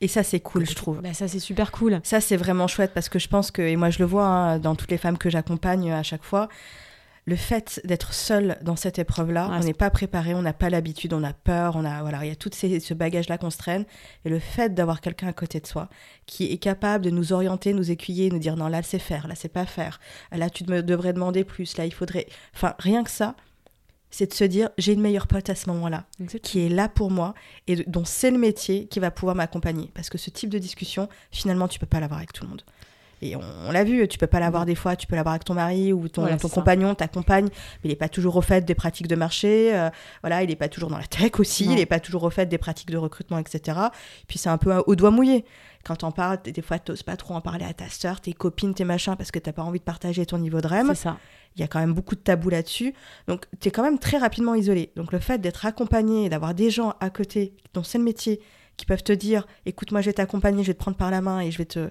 et ça, c'est cool, je trouve. Bah, ça, c'est super cool. Ça, c'est vraiment chouette parce que je pense que, et moi, je le vois hein, dans toutes les femmes que j'accompagne à chaque fois, le fait d'être seul dans cette épreuve-là, Ouais, on n'est pas préparé, on n'a pas l'habitude, on a peur, on a voilà, il y a tout ces, ce bagage-là qu'on se traîne. Et le fait d'avoir quelqu'un à côté de soi qui est capable de nous orienter, nous écuyer, nous dire non là c'est faire, là c'est pas faire, là tu me devrais demander plus, là il faudrait, enfin rien que ça, c'est de se dire j'ai une meilleure pote à ce moment-là qui est là pour moi et dont c'est le métier qui va pouvoir m'accompagner. Parce que ce type de discussion, finalement, tu peux pas l'avoir avec tout le monde. Et on, on l'a vu, tu peux pas l'avoir des fois, tu peux l'avoir avec ton mari ou ton, Voilà, ton compagnon, ta compagne, mais il n'est pas toujours au fait des pratiques de marché, euh, voilà, il n'est pas toujours dans la tech aussi, Non. il n'est pas toujours au fait des pratiques de recrutement, etc. Puis c'est un peu au doigt mouillé. Quand on parle, des fois, tu pas trop en parler à ta sœur, tes copines, tes machins, parce que t'as pas envie de partager ton niveau de REM C'est ça. il y a quand même beaucoup de tabous là-dessus. Donc, tu es quand même très rapidement isolé. Donc, le fait d'être accompagné d'avoir des gens à côté dont c'est le métier qui peuvent te dire écoute, moi, je vais t'accompagner, je vais te prendre par la main et je vais te.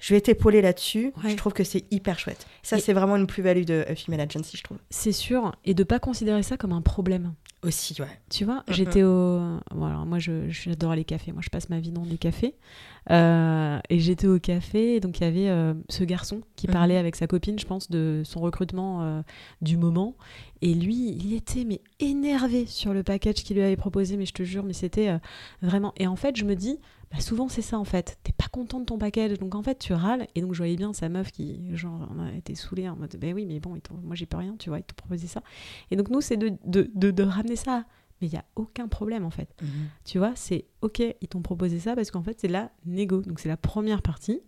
Je vais t'épauler là-dessus. Ouais. Je trouve que c'est hyper chouette. Ça, Et- c'est vraiment une plus-value de Female Agency, je trouve. C'est sûr. Et de pas considérer ça comme un problème. Aussi, ouais. Tu vois, j'étais au. Voilà, moi, je- j'adore les cafés. Moi, je passe ma vie dans des cafés. Euh, et j'étais au café, et donc il y avait euh, ce garçon qui Mhm. parlait avec sa copine, je pense, de son recrutement euh, du moment. Et lui, il était mais énervé sur le package qu'il lui avait proposé, mais je te jure, mais c'était vraiment. Et en fait, je me dis, bah, souvent c'est ça en fait. T'es pas content de ton package, donc en fait tu râles. Et donc je voyais bien sa meuf qui, genre, en a été saoulée en mode, ben oui, mais bon, moi j'ai pas rien, tu vois, ils t'ont proposé ça. Et donc nous, c'est de, de, de, de ramener ça. Mais il y a aucun problème en fait. Tu vois, c'est ok, ils t'ont proposé ça parce qu'en fait, c'est la négo. Donc, c'est la première partie.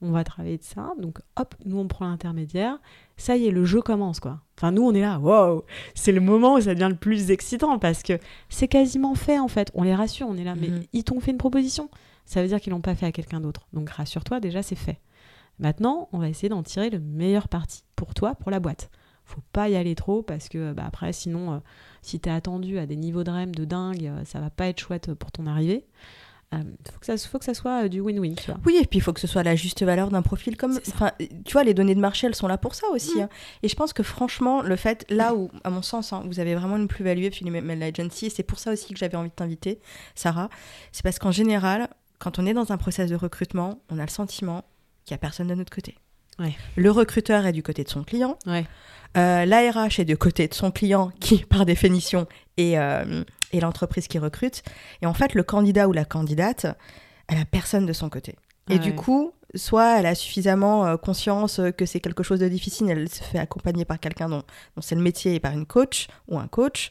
On va travailler de ça. Donc, hop, nous, on prend l'intermédiaire. Ça y est, le jeu commence, quoi. Enfin, nous, on est là. Waouh C'est le moment où ça devient le plus excitant parce que c'est quasiment fait, en fait. On les rassure, on est là. Mais Mhm. ils t'ont fait une proposition. Ça veut dire qu'ils l'ont pas fait à quelqu'un d'autre. Donc, rassure-toi, déjà, c'est fait. Maintenant, on va essayer d'en tirer le meilleur parti pour toi, pour la boîte. Faut pas y aller trop parce que bah, après, sinon, euh, si t'es attendu à des niveaux de REM de dingue, euh, ça va pas être chouette pour ton arrivée. Euh, faut, que ça, faut que ça soit euh, du win-win, tu vois. Oui, et puis il faut que ce soit la juste valeur d'un profil comme. Enfin, tu vois, les données de marché, elles sont là pour ça aussi. Mm. hein. Et je pense que franchement, le fait, là où, à mon sens, hein, vous avez vraiment une plus-value Female Agency, et c'est pour ça aussi que j'avais envie de t'inviter, Sarah, c'est parce qu'en général, quand on est dans un process de recrutement, on a le sentiment qu'il n'y a personne de notre côté. Ouais. Le recruteur est du côté de son client, Ouais. euh, l'ARH est du côté de son client, qui par définition est, euh, est l'entreprise qui recrute. Et en fait, le candidat ou la candidate, elle a personne de son côté. Et Ah du coup, soit elle a suffisamment euh, conscience euh, que c'est quelque chose de difficile, elle se fait accompagner par quelqu'un dont, dont c'est le métier et par une coach ou un coach,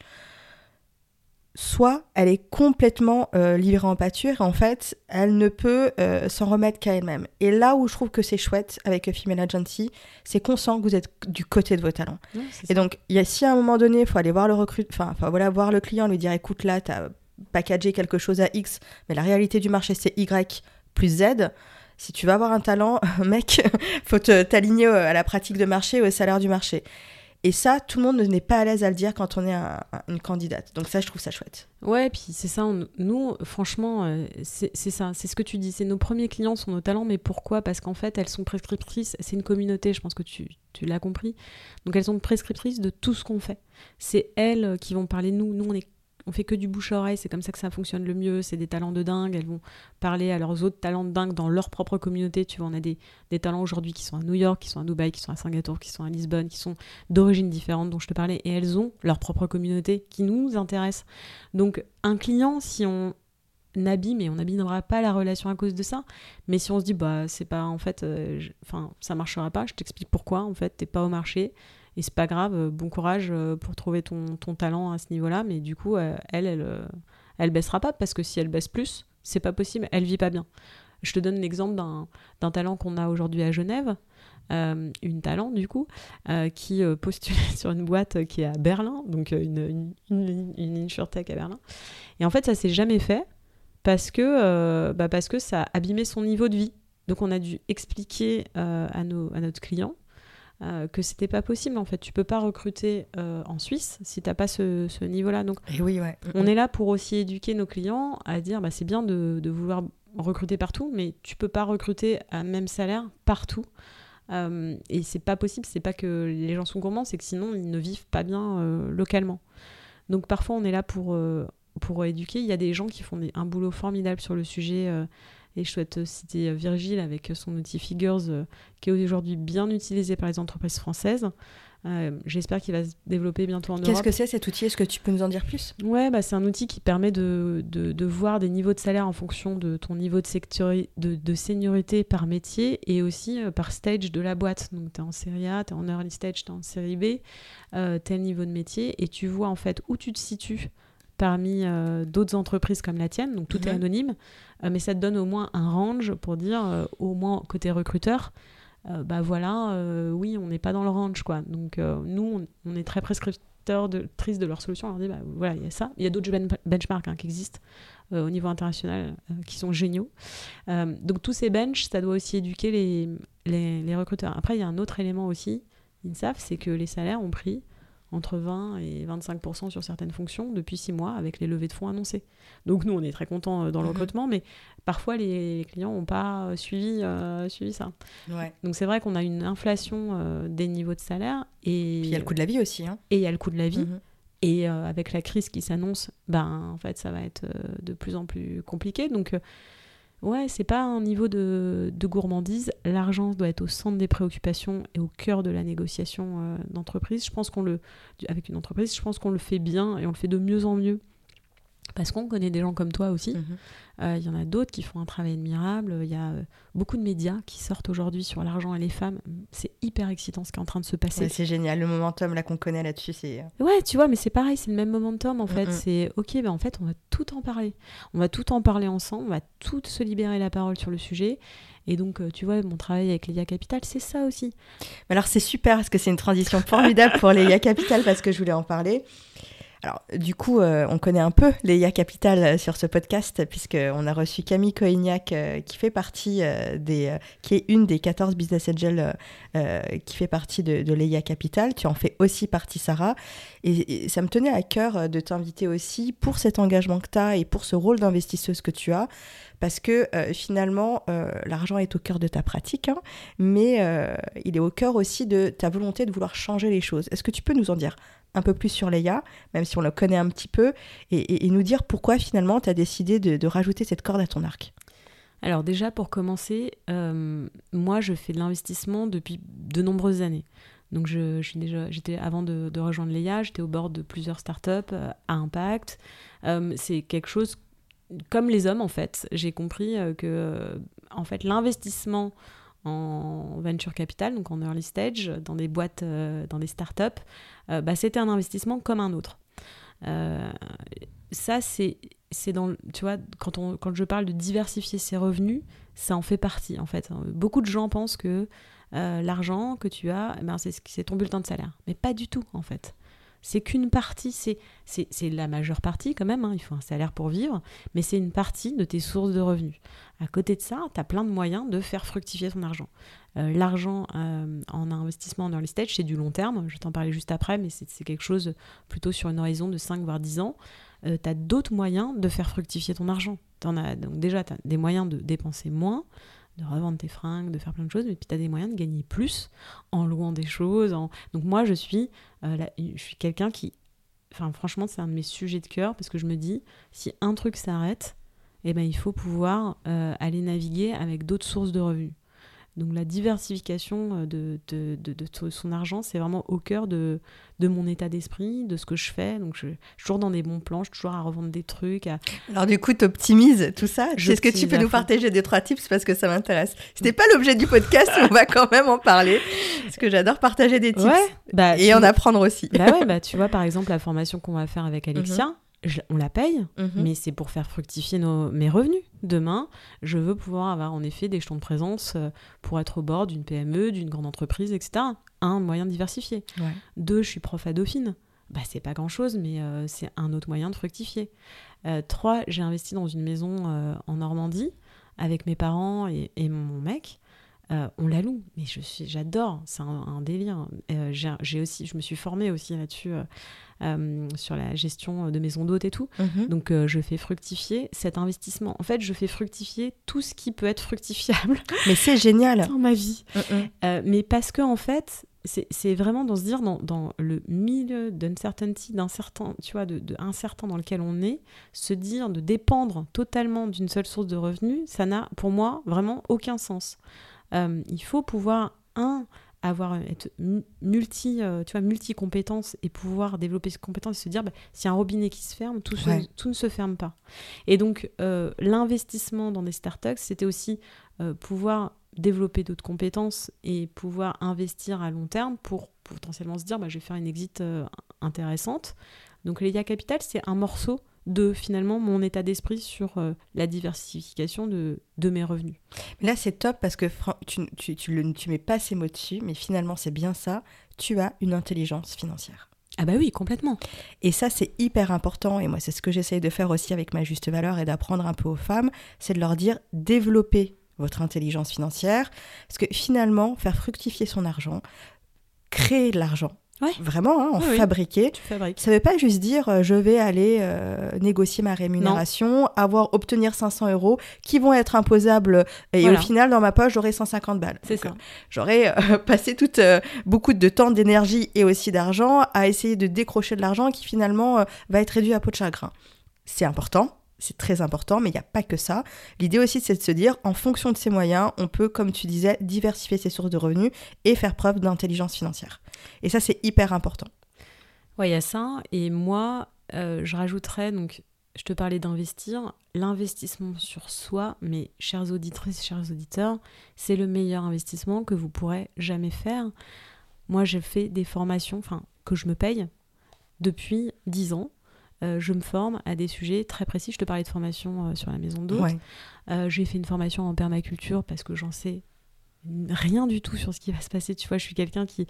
soit elle est complètement euh, livrée en pâture et en fait, elle ne peut euh, s'en remettre qu'à elle-même. Et là où je trouve que c'est chouette avec Female Agency, c'est qu'on sent que vous êtes du côté de vos talents. Ouais, Et ça. donc, y a, si à un moment donné, il faut aller voir le recrute, enfin, voilà, voir le client, lui dire, écoute, là, tu as packagé quelque chose à X, mais la réalité du marché, c'est Y plus Z. Si tu vas avoir un talent, mec, faut t'aligner euh, à la pratique de marché, au salaire du marché. Et ça, tout le monde n'est pas à l'aise à le dire quand on est un- un- une candidate. Donc ça, je trouve ça chouette. Ouais, puis c'est ça. nous, franchement, euh, c'est ça. C'est ce que tu dis. C'est nos premiers clients sont nos talents. Mais pourquoi? Parce qu'en fait, elles sont prescriptrices. C'est une communauté. Je pense que tu, l'as compris. Donc elles sont prescriptrices de tout ce qu'on fait. C'est elles qui vont parler nous. Nous, on est on fait que du bouche à oreille, c'est comme ça que ça fonctionne le mieux, c'est des talents de dingue, elles vont parler à leurs autres talents de dingue dans leur propre communauté, tu vois, on a des, talents aujourd'hui qui sont à New York, qui sont à Dubaï, qui sont à Singapour, qui sont à Lisbonne, qui sont d'origines différentes dont je te parlais, et elles ont leur propre communauté qui nous intéresse. Donc un client, si on n'abîme, et on n'abîmera pas la relation à cause de ça, mais si on se dit, bah c'est pas, en fait, euh, enfin, ça marchera pas, je t'explique pourquoi, en fait, t'es pas au marché, et c'est pas grave, euh, bon courage euh, pour trouver ton, ton talent à ce niveau-là, mais du coup, euh, elle, elle, elle baissera pas, parce que si elle baisse plus, c'est pas possible, elle vit pas bien. Je te donne l'exemple d'un talent qu'on a aujourd'hui à Genève, une talent du coup, qui postulait sur une boîte qui est à Berlin, donc une, une, une, insurtech à Berlin. Et en fait, ça s'est jamais fait parce que, euh, bah parce que ça a abîmé son niveau de vie. Donc on a dû expliquer à, nos, à notre client euh, que c'était pas possible en fait. Tu peux pas recruter euh, en Suisse si t'as pas ce, ce niveau-là. Donc Et oui, ouais. on est là pour aussi éduquer nos clients à dire bah, c'est bien de, de vouloir recruter partout, mais tu peux pas recruter à même salaire partout. Euh, et c'est pas possible, c'est pas que les gens sont gourmands, c'est que sinon ils ne vivent pas bien euh, localement. Donc parfois on est là pour, pour éduquer. Il y a des gens qui font des- un boulot formidable sur le sujet. Euh, et je souhaite citer Virgile avec son outil Figures, euh, qui est aujourd'hui bien utilisé par les entreprises françaises. Euh, j'espère qu'il va se développer bientôt en Europe. Qu'est-ce que c'est cet outil? Est-ce que tu peux nous en dire plus? Ouais, bah, c'est un outil qui permet de, de, de, voir des niveaux de salaire en fonction de ton niveau de, sectori... de, de seniorité par métier et aussi euh, par stage de la boîte. Donc, tu es en série A, tu es en early stage, tu es en série B, euh, tel niveau de métier et tu vois en fait où tu te situes parmi euh, d'autres entreprises comme la tienne. Donc, tout est Mhm. anonyme, euh, mais ça te donne au moins un range pour dire, euh, au moins côté recruteur, bah voilà, oui, on n'est pas dans le range, quoi. Donc, nous, on, on est très prescripteurs de, tristes de leur solution. On leur dit, bah voilà, il y a ça. Il y a d'autres ben- benchmarks hein, qui existent au niveau international qui sont géniaux. Donc, tous ces benches, ça doit aussi éduquer les, les, les recruteurs. Après, il y a un autre élément aussi, ils savent, c'est que les salaires ont pris entre 20 et 25% sur certaines fonctions depuis six mois avec les levées de fonds annoncées. Donc nous, on est très contents euh, dans le Mhm. mais parfois les clients n'ont pas euh, suivi, euh, suivi ça. Ouais. Donc c'est vrai qu'on a une inflation euh, des niveaux de salaire et Puis il y a le coût de la vie aussi. Hein. et il y a le coût de la vie. Mhm. Et euh, avec la crise qui s'annonce, ben en fait ça va être de plus en plus compliqué. Donc ouais, c'est pas un niveau de, gourmandise. L'argent doit être au centre des préoccupations et au cœur de la négociation euh, d'entreprise. Je pense qu'on le avec une entreprise, je pense qu'on le fait bien et on le fait de mieux en mieux. Parce qu'on connaît des gens comme toi aussi. Mhm. Euh, Il y en a d'autres qui font un travail admirable. Il y a euh, beaucoup de médias qui sortent aujourd'hui sur l'argent et les femmes. C'est hyper excitant ce qui est en train de se passer. Ouais, c'est génial. Le momentum là qu'on connaît là-dessus, c'est. euh, Ouais, tu vois, mais c'est pareil, c'est le même momentum en fait. C'est ok, ben en fait, on va tout en parler. On va tout en parler ensemble, on va tout se libérer la parole sur le sujet. Et donc, tu vois, mon travail avec l'IA Capital, c'est ça aussi. Mais Alors c'est super parce que c'est une transition formidable pour les IA Capital parce que je voulais en parler. Alors du coup, euh, on connaît un peu les IA Capital euh, sur ce podcast puisqu'on a reçu Camille Coignac euh, qui fait partie des, qui est une des 14 business angels qui fait partie de, de l'IA Capital. Tu en fais aussi partie, Sarah. Et, ça me tenait à cœur de t'inviter aussi pour cet engagement que tu as et pour ce rôle d'investisseuse que tu as. Parce que finalement, l'argent est au cœur de ta pratique, hein, mais il est au cœur aussi de ta volonté de vouloir changer les choses. Est-ce que tu peux nous en dire un peu plus sur Leia, même si on le connaît un petit peu, et, nous dire pourquoi finalement tu as décidé de, rajouter cette corde à ton arc Alors déjà, pour commencer, euh, moi, je fais de l'investissement depuis de nombreuses années. Donc, je, suis déjà, j'étais avant de, rejoindre l'EIA, j'étais au bord de plusieurs startups euh, à impact. Euh, c'est quelque chose comme les hommes en fait. J'ai compris que en fait l'investissement en venture capital, donc en early stage, dans des boîtes, euh, dans des startups, euh, bah, c'était un investissement comme un autre. Euh, ça, c'est c'est dans tu vois quand on quand je parle de diversifier ses revenus ça en fait partie en fait. Beaucoup de gens pensent que l'argent que tu as eh ben, c'est ton bulletin de salaire. Mais pas du tout en fait c'est qu'une partie c'est la majeure partie quand même hein, il faut un salaire pour vivre mais c'est une partie de tes sources de revenus. À côté de ça tu as plein de moyens de faire fructifier ton argent. Euh, l'argent euh, en investissement en early stage c'est du long terme je t'en parler juste après mais c'est quelque chose plutôt sur une horizon de 5 voire 10 ans. Tu as d'autres moyens de faire fructifier ton argent. T'en as, donc déjà, tu des moyens de dépenser moins, de revendre tes fringues, de faire plein de choses, mais puis tu as des moyens de gagner plus en louant des choses. Donc moi, je suis, euh, je suis quelqu'un qui... Enfin, franchement, c'est un de mes sujets de cœur, parce que je me dis, si un truc s'arrête, eh ben, il faut pouvoir euh, aller naviguer avec d'autres sources de revenus. Donc la diversification euh, de, de, de- de son argent, c'est vraiment au cœur de, de mon état d'esprit, de ce que je fais. Donc je, je suis toujours dans des bons plans, je suis toujours à revendre des trucs. à- Alors du coup, tu optimises tout ça. Est-ce que tu peux nous partager des trois tips? Parce que ça m'intéresse C'était pas l'objet du podcast, mais on va quand même en parler parce que j'adore partager des tips bah, et en vois- apprendre aussi. Bah ouais, bah tu vois par exemple la formation qu'on va faire avec Alexia, je- on la paye, Mhm. mais c'est pour faire fructifier nos, mes revenus. Demain, je veux pouvoir avoir en effet des jetons de présence euh, pour être au bord d'une PME, d'une grande entreprise, etc. Un moyen de diversifier. Ouais. Deux, je suis prof à Dauphine. Bah, c'est pas grand chose, mais euh, c'est un autre moyen de fructifier. Euh, trois, j'ai investi dans une maison euh, en Normandie avec mes parents et, et mon mec. Euh, on la loue, mais je suis, j'adore, c'est un, un délire. Euh, j'ai, aussi, je me suis formée aussi là-dessus euh, sur la gestion de maisons d'hôtes et tout. Mhm. Donc je fais fructifier cet investissement. En fait, je fais fructifier tout ce qui peut être fructifiable Mais c'est génial. dans ma vie. Mhm. Euh, mais parce que en fait, c'est c'est vraiment dans se dire dans, dans le milieu d'uncertainty, d'incertain, tu vois, de, de incertain dans lequel on est, se dire de dépendre totalement d'une seule source de revenus, ça n'a pour moi vraiment aucun sens. Euh, il faut pouvoir un avoir être multi euh, tu vois multi compétences et pouvoir développer ces compétences et se dire bah, a un robinet qui se ferme tout, tout ne se ferme pas. Et donc euh, l'investissement dans des startups c'était aussi euh, pouvoir développer d'autres compétences et pouvoir investir à long terme pour potentiellement se dire bah, je vais faire une exit intéressante. Donc l'IA Capital c'est un morceau de finalement mon état d'esprit sur euh, la diversification de, de, mes revenus. Là, c'est top parce que tu, tu, tu, tu mets pas ces mots dessus, mais finalement, c'est bien ça. Tu as une intelligence financière. Ah bah oui, complètement. Et ça, c'est hyper important. Et moi, c'est ce que j'essaye de faire aussi avec ma juste valeur et d'apprendre un peu aux femmes, c'est de leur dire développer votre intelligence financière. Parce que finalement, faire fructifier son argent, créer de l'argent, Vraiment, hein, en fabriquer. Ça ne veut pas juste dire euh, je vais aller euh, négocier ma rémunération, avoir obtenir 500 euros qui vont être imposables et au final dans ma poche j'aurai 150 balles. C'est ça. Euh, j'aurais passé toute beaucoup de temps, d'énergie et aussi d'argent à essayer de décrocher de l'argent qui finalement va être réduit à peau de chagrin. C'est important, c'est très important, mais il n'y a pas que ça. L'idée aussi, c'est de se dire, en fonction de ses moyens, on peut, comme tu disais, diversifier ses sources de revenus et faire preuve d'intelligence financière. Et ça, c'est hyper important. Oui, il y a ça. Et moi, euh, je rajouterais, donc, je te parlais d'investir, l'investissement sur soi, mais chères auditrices, chers auditeurs, c'est le meilleur investissement que vous pourrez jamais faire. Moi, j'ai fait des formations, enfin, que je me paye depuis 10 ans euh, je me forme à des sujets très précis. Je te parlais de formation euh, sur la maison d'hôte. Euh, j'ai fait une formation en permaculture parce que j'en sais rien du tout sur ce qui va se passer. Tu vois, je suis quelqu'un qui,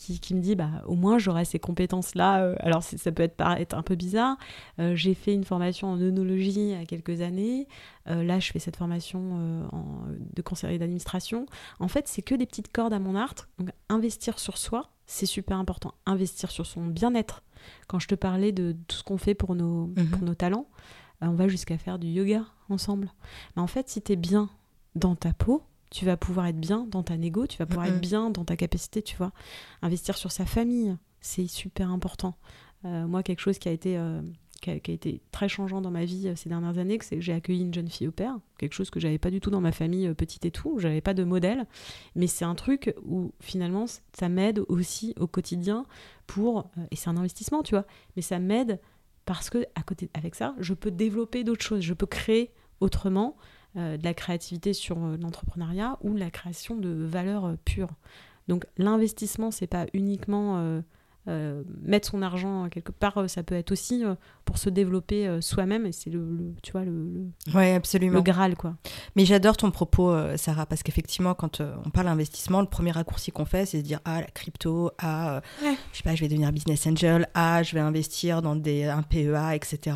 qui, me dit, bah, au moins j'aurai ces compétences-là. alors ça peut être, paraître un peu bizarre. j'ai fait une formation en œnologie il y a quelques années. là, je fais cette formation en, de conseiller d'administration. En fait, c'est que des petites cordes à mon arc. Donc, investir sur soi, c'est super important. Investir sur son bien-être quand je te parlais de tout ce qu'on fait pour nos, mhm. pour nos talents, euh, on va jusqu'à faire du yoga ensemble. Mais en fait, si tu es bien dans ta peau, tu vas pouvoir être bien dans ta négo, tu vas pouvoir être bien dans ta capacité, tu vois. Investir sur sa famille, c'est super important. Euh, moi, quelque chose qui a été euh, qui a, été très changeant dans ma vie euh, ces dernières années, c'est que j'ai accueilli une jeune fille au père, quelque chose que j'avais pas du tout dans ma famille petite et tout, j'avais pas de modèle, mais c'est un truc où finalement ça m'aide aussi au quotidien pour, et c'est un investissement, tu vois, mais ça m'aide parce que à côté avec ça, je peux développer d'autres choses, je peux créer autrement de la créativité sur l'entrepreneuriat ou la création de valeurs pures. Donc l'investissement, c'est pas uniquement euh, mettre son argent quelque part, euh, ça peut être aussi euh, pour se développer soi-même et c'est le, tu vois le, ouais, absolument. le graal quoi. Mais j'adore ton propos Sarah parce qu'effectivement quand on parle investissement, le premier raccourci qu'on fait c'est de dire ah la crypto, ah je sais pas je vais devenir business angel, ah je vais investir dans des un PEA etc.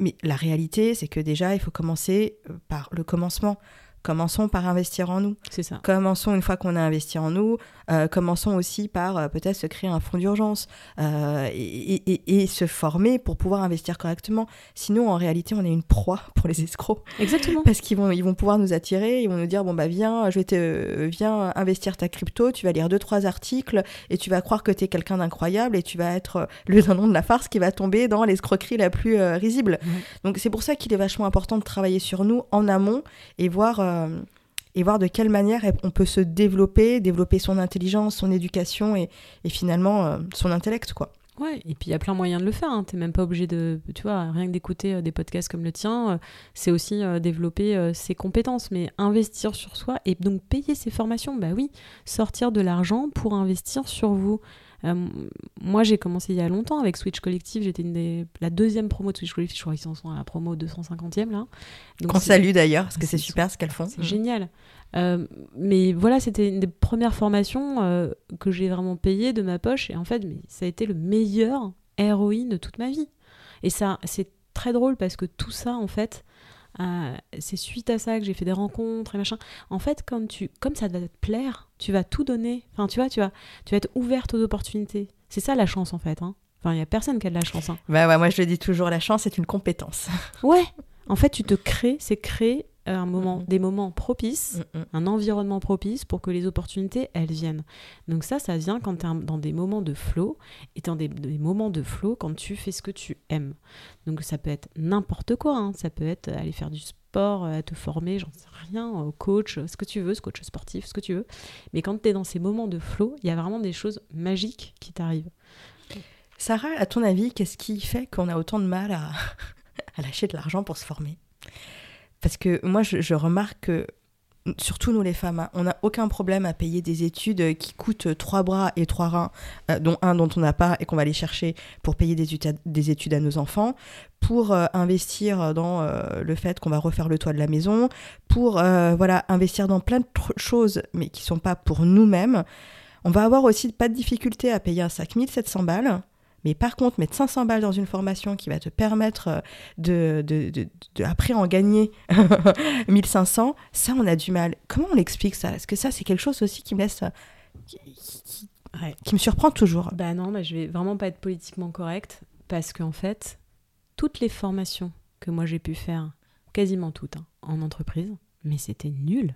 mais la réalité c'est que déjà il faut commencer par le commencement. Commençons par investir en nous. C'est ça. Commençons une fois qu'on a investi en nous, euh, commençons aussi par euh, peut-être se créer un fonds d'urgence euh, et, se former pour pouvoir investir correctement. Sinon, en réalité, on est une proie pour les escrocs. Exactement. Parce qu'ils vont, ils vont pouvoir nous attirer, ils vont nous dire bon bah viens, je vais te viens investir ta crypto, tu vas lire deux trois articles et tu vas croire que tu es quelqu'un d'incroyable et tu vas être le dindon de la farce qui va tomber dans l'escroquerie la plus risible. Donc c'est pour ça qu'il est vachement important de travailler sur nous en amont et voir et voir de quelle manière on peut se développer, développer son intelligence, son éducation et, finalement euh, son intellect, quoi. Ouais, et puis il y a plein de moyens de le faire. Hein. Tu n'es même pas obligé de, tu vois, rien que d'écouter euh, des podcasts comme le tien, c'est aussi développer ses compétences, mais investir sur soi et donc payer ses formations. Bah oui, sortir de l'argent pour investir sur vous. Euh, moi, j'ai commencé il y a longtemps avec Switch Collective. J'étais une des... la deuxième promo de Switch Collective. Je crois qu'ils sont à la promo 250e là. Donc, On salue d'ailleurs, parce que c'est super ce qu'elles font. C'est génial. Euh, mais voilà, c'était une des premières formations euh, que j'ai vraiment payées de ma poche. Et en fait, mais ça a été le meilleur ROI de toute ma vie. Et ça, c'est très drôle parce que tout ça, en fait, c'est suite à ça que j'ai fait des rencontres et machin. En fait, comme, tu, comme ça va te plaire, tu vas tout donner. Enfin, tu vois, tu vas, tu vas être ouverte aux opportunités. C'est ça la chance, en fait. Hein. Enfin, il n'y a personne qui a de la chance. Hein. Bah ouais, moi je le dis toujours, la chance est une compétence. ouais, en fait, tu te crées, c'est créer un moment, des moments propices, un environnement propice pour que les opportunités, elles viennent. Donc ça, ça vient quand tu es dans des moments de flow, et dans des, des moments de flow quand tu fais ce que tu aimes. Donc ça peut être n'importe quoi, hein. ça peut être aller faire du sport, euh, te former, j'en sais rien, au coach, ce que tu veux, ce coach sportif, ce que tu veux. Mais quand tu es dans ces moments de flow, il y a vraiment des choses magiques qui t'arrivent. Sarah, à ton avis, qu'est-ce qui fait qu'on a autant de mal à, à lâcher de l'argent pour se former? Parce que moi, je, remarque que, surtout nous les femmes, hein, on n'a aucun problème à payer des études qui coûtent trois bras et trois reins, euh, dont un dont on n'a pas et qu'on va aller chercher pour payer des, études- des études à nos enfants, pour euh, investir dans euh, le fait qu'on va refaire le toit de la maison, pour euh, voilà investir dans plein de choses, mais qui sont pas pour nous-mêmes. On va avoir aussi pas de difficulté à payer un sac 1700 balles. Mais par contre, mettre 500 balles dans une formation qui va te permettre euh, de, de, de- de- après en gagner 1500, ça, on a du mal. Comment on l'explique ça? Est-ce que ça, c'est quelque chose aussi qui me laisse. euh, qui, qui- Ouais. qui me surprend toujours Bah non, bah je vais vraiment pas être politiquement correcte parce qu'en fait, toutes les formations que moi j'ai pu faire, quasiment toutes, hein, en entreprise, mais c'était nul.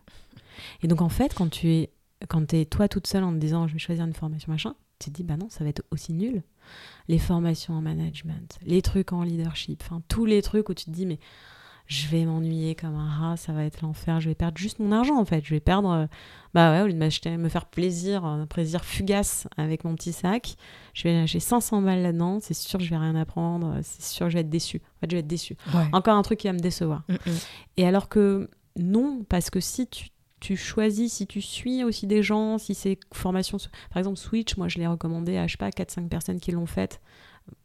Et donc en fait, quand tu es, quand es toi toute seule en te disant je vais choisir une formation machin, tu te dis bah non, ça va être aussi nul. Les formations en management, les trucs en leadership, enfin tous les trucs où tu te dis mais je vais m'ennuyer comme un rat, ça va être l'enfer, je vais perdre juste mon argent en fait, je vais perdre, euh, bah ouais, au lieu de m'acheter, me faire plaisir, un plaisir fugace avec mon petit sac, je vais lâcher 500 balles là-dedans, c'est sûr que je vais rien apprendre, c'est sûr que je vais être déçue. En fait, je vais être. Ouais. Encore un truc qui va me décevoir. Mm, mm. Et alors que non, parce que si tu, tu choisis, si tu suis aussi des gens, si c'est formation, par exemple Switch, moi je l'ai recommandé à, je sais pas, 4-5 personnes qui l'ont faite,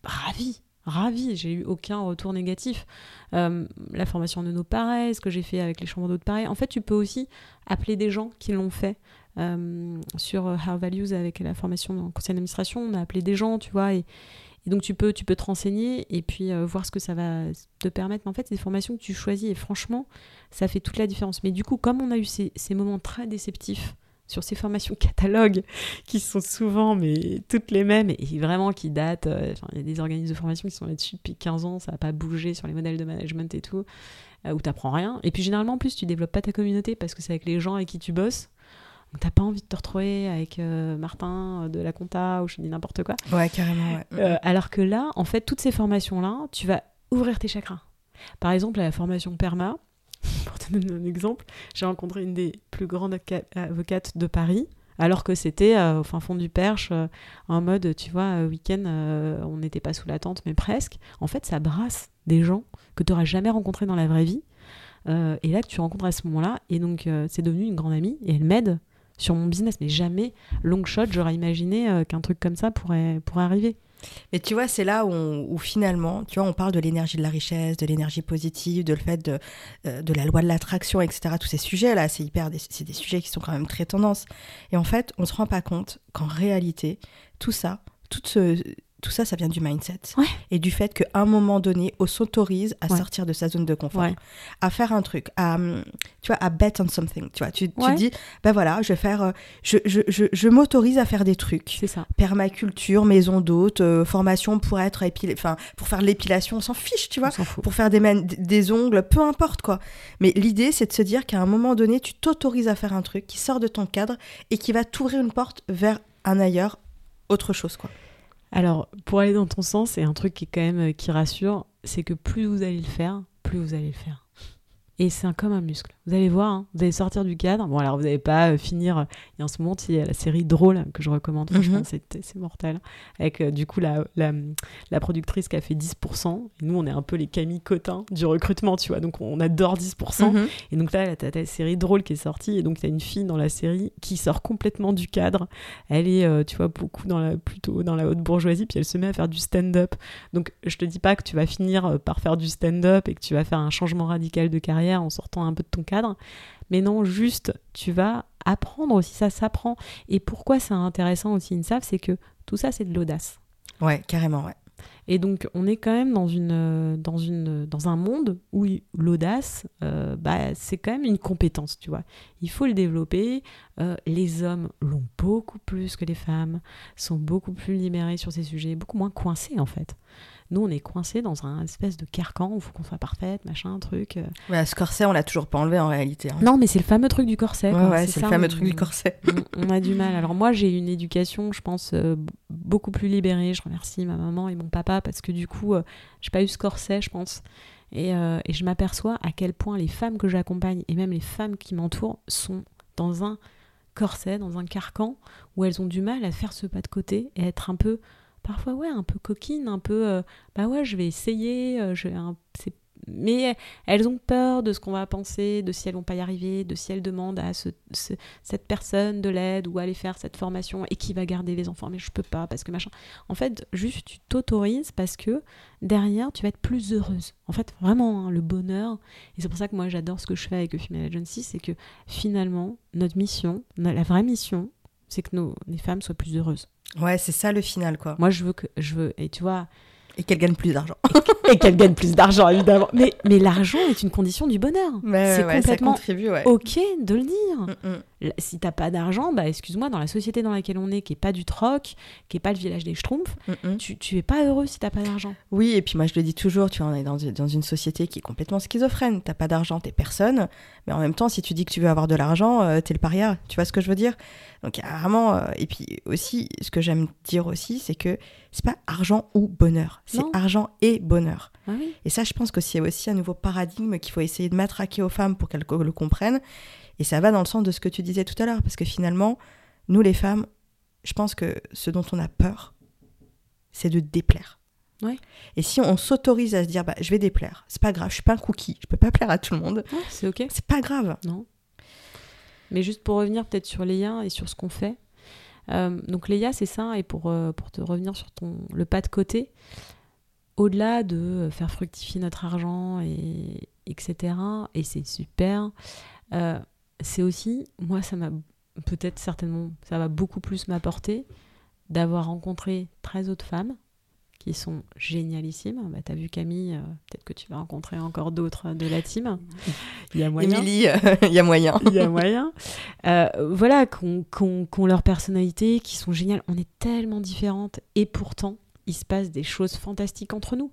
ravi, ravi, j'ai eu aucun retour négatif. Euh, la formation de nos pareil, ce que j'ai fait avec les chambres d'hôtes pareil. En fait, tu peux aussi appeler des gens qui l'ont fait. Euh, sur How Values avec la formation en conseil d'administration, on a appelé des gens, tu vois, et, et donc tu peux, tu peux te renseigner et puis euh, voir ce que ça va te permettre. Mais en fait, c'est des formations que tu choisis et franchement, ça fait toute la différence. Mais du coup, comme on a eu ces, moments très déceptifs sur ces formations catalogues qui sont souvent mais toutes les mêmes et vraiment qui datent, euh, il y a des organismes de formation qui sont là-dessus depuis 15 ans, ça n'a pas bougé sur les modèles de management et tout, euh, où tu n'apprends rien. Et puis généralement, en plus, tu développes pas ta communauté parce que c'est avec les gens avec qui tu bosses. Donc t'as pas envie de te retrouver avec euh, Martin euh, de la compta ou je dis n'importe quoi. Ouais, carrément, ouais. Euh, alors que là, en fait, toutes ces formations-là, tu vas ouvrir tes chakras. Par exemple, à la formation PERMA, pour te donner un exemple, j'ai rencontré une des plus grandes avoca- avocates de Paris, alors que c'était euh, au fin fond du Perche, en mode, tu vois, week-end, on n'était pas sous la tente, mais presque. En fait, ça brasse des gens que tu n'auras jamais rencontrés dans la vraie vie. Euh, et là, que tu rencontres à ce moment-là. Et donc, euh, c'est devenu une grande amie et elle m'aide sur mon business. Mais jamais, long shot, j'aurais imaginé euh, qu'un truc comme ça pourrait, pourrait arriver. Mais tu vois, c'est là où, finalement, tu vois, on parle de l'énergie de la richesse, de l'énergie positive, de le fait de, euh, de la loi de l'attraction, etc. Tous ces sujets-là, c'est hyper, c'est des sujets qui sont quand même très tendance. Et en fait, on se rend pas compte qu'en réalité, tout ça, tout ce, tout ça, ça vient du mindset Ouais. et du fait qu'à un moment donné, on s'autorise à Ouais. sortir de sa zone de confort, Ouais. à faire un truc, à, hum, tu vois, à bet on something. Tu vois, tu, dis, ben voilà, je vais faire, euh, je, je, je, je m'autorise à faire des trucs C'est ça. permaculture, maison d'hôte, euh, formation pour être épilé, enfin pour faire l'épilation, on s'en fiche, tu vois, On s'en fout. pour faire des, man- des ongles, peu importe quoi. Mais l'idée c'est de se dire qu'à un moment donné, tu t'autorises à faire un truc qui sort de ton cadre et qui va t'ouvrir une porte vers un ailleurs, autre chose quoi. Alors, pour aller dans ton sens, et un truc qui quand même euh, qui rassure, c'est que plus vous allez le faire, plus vous allez le faire. Et c'est comme un muscle. Vous allez voir, hein, vous allez sortir du cadre. Bon, alors vous n'allez pas euh, finir. Il y a en ce moment, il y a la série Drôle que je recommande. Franchement, Mhm. c'est c'est mortel. Avec euh, du coup la, la, la productrice qui a fait 10%. Et nous, on est un peu les Camille Cotin du recrutement, tu vois. Donc on adore 10%. Mhm. Et donc là, t'as ta série drôle qui est sortie, et donc t'as une fille dans la série qui sort complètement du cadre. Elle est, euh, tu vois, beaucoup dans la, plutôt dans la haute bourgeoisie, puis elle se met à faire du stand-up. Donc je te dis pas que tu vas finir euh, par faire du stand-up et que tu vas faire un changement radical de carrière en sortant un peu de ton cadre, mais non, juste tu vas apprendre aussi, ça s'apprend. Et pourquoi c'est intéressant aussi, INSAF, c'est que tout ça, c'est de l'audace. Ouais, carrément, ouais. Et donc, on est quand même dans, une, dans, une, dans un monde où l'audace, euh, bah, c'est quand même une compétence, tu vois. Il faut le développer. Euh, les hommes l'ont beaucoup plus que les femmes, sont beaucoup plus libérés sur ces sujets, beaucoup moins coincés, en fait. Nous, on est coincés dans un espèce de carcan où il faut qu'on soit parfaite, machin, truc. euh. Ouais, ce corset, on l'a toujours pas enlevé en réalité. hein. Non, mais c'est le fameux truc du corset. Ouais, c'est le fameux on- truc du corset. on, on a du mal. Alors moi, j'ai une éducation, je pense, euh, beaucoup plus libérée. Je remercie ma maman et mon papa parce que du coup, euh, j'ai pas eu ce corset, je pense. Et, euh, et je m'aperçois à quel point les femmes que j'accompagne et même les femmes qui m'entourent sont dans un corset, dans un carcan où elles ont du mal à faire ce pas de côté et être un peu, parfois ouais, un peu coquine, un peu, euh, bah ouais, je vais essayer, euh, mais elles ont peur de ce qu'on va penser, de si elles vont pas y arriver, de si elles demandent à ce- ce- cette personne de l'aide ou aller faire cette formation et qui va garder les enfants, mais je peux pas parce que machin. En fait, juste tu t'autorises parce que derrière tu vas être plus heureuse. En fait, vraiment, hein, le bonheur. Et c'est pour ça que moi j'adore ce que je fais avec Female Agency, c'est que finalement, notre mission, la vraie mission, c'est que nos, les femmes soient plus heureuses. Ouais, c'est ça le final, quoi. Moi, je veux que, je veux, et tu vois, Et qu'elle gagne plus d'argent. et qu'elles gagnent plus d'argent, évidemment. Mais, mais l'argent est une condition du bonheur. C'est ouais, ça complètement contribue, ouais. ok de le dire. Mm, mm. Si t'as pas d'argent, bah excuse-moi, dans la société dans laquelle on est, qui est pas du troc, qui est pas le village des Schtroumpfs, Mm, mm. tu, tu es pas heureux si t'as pas d'argent. Oui, et puis moi je le dis toujours, tu vois, on est dans, dans une société qui est complètement schizophrène. T'as pas d'argent, t'es personne. Mais en même temps, si tu dis que tu veux avoir de l'argent, euh, t'es le paria. Tu vois ce que je veux dire? Donc il y a vraiment. euh, et puis aussi, ce que j'aime dire aussi, c'est que c'est pas argent ou bonheur. C'est argent et bonheur. Ah oui. Et ça, je pense que c'est aussi un nouveau paradigme qu'il faut essayer de matraquer aux femmes pour qu'elles le comprennent. Et ça va dans le sens de ce que tu disais tout à l'heure. Parce que finalement, nous les femmes, je pense que ce dont on a peur, c'est de déplaire. Ouais. Et si on s'autorise à se dire, bah, je vais déplaire, c'est pas grave, je suis pas un cookie, je peux pas plaire à tout le monde, Ouais, c'est ok. c'est pas grave. Non. Mais juste pour revenir peut-être sur Léa et sur ce qu'on fait. Euh, donc Léa, c'est ça, et pour, euh, pour te revenir sur ton, le pas de côté, au-delà de faire fructifier notre argent, et, etc., et c'est super, euh, c'est aussi, moi ça m'a peut-être certainement, ça va beaucoup plus m'apporter d'avoir rencontré 13 autres femmes qui sont génialissimes. Bah, T'as vu Camille, euh, peut-être que tu vas rencontrer encore d'autres de la team. Il y a moyen. Émilie, euh, il y a moyen. Il y a moyen. Euh, voilà, qu'on qu'on- qu'on leur personnalité, qui sont géniales. On est tellement différentes et pourtant, il se passe des choses fantastiques entre nous.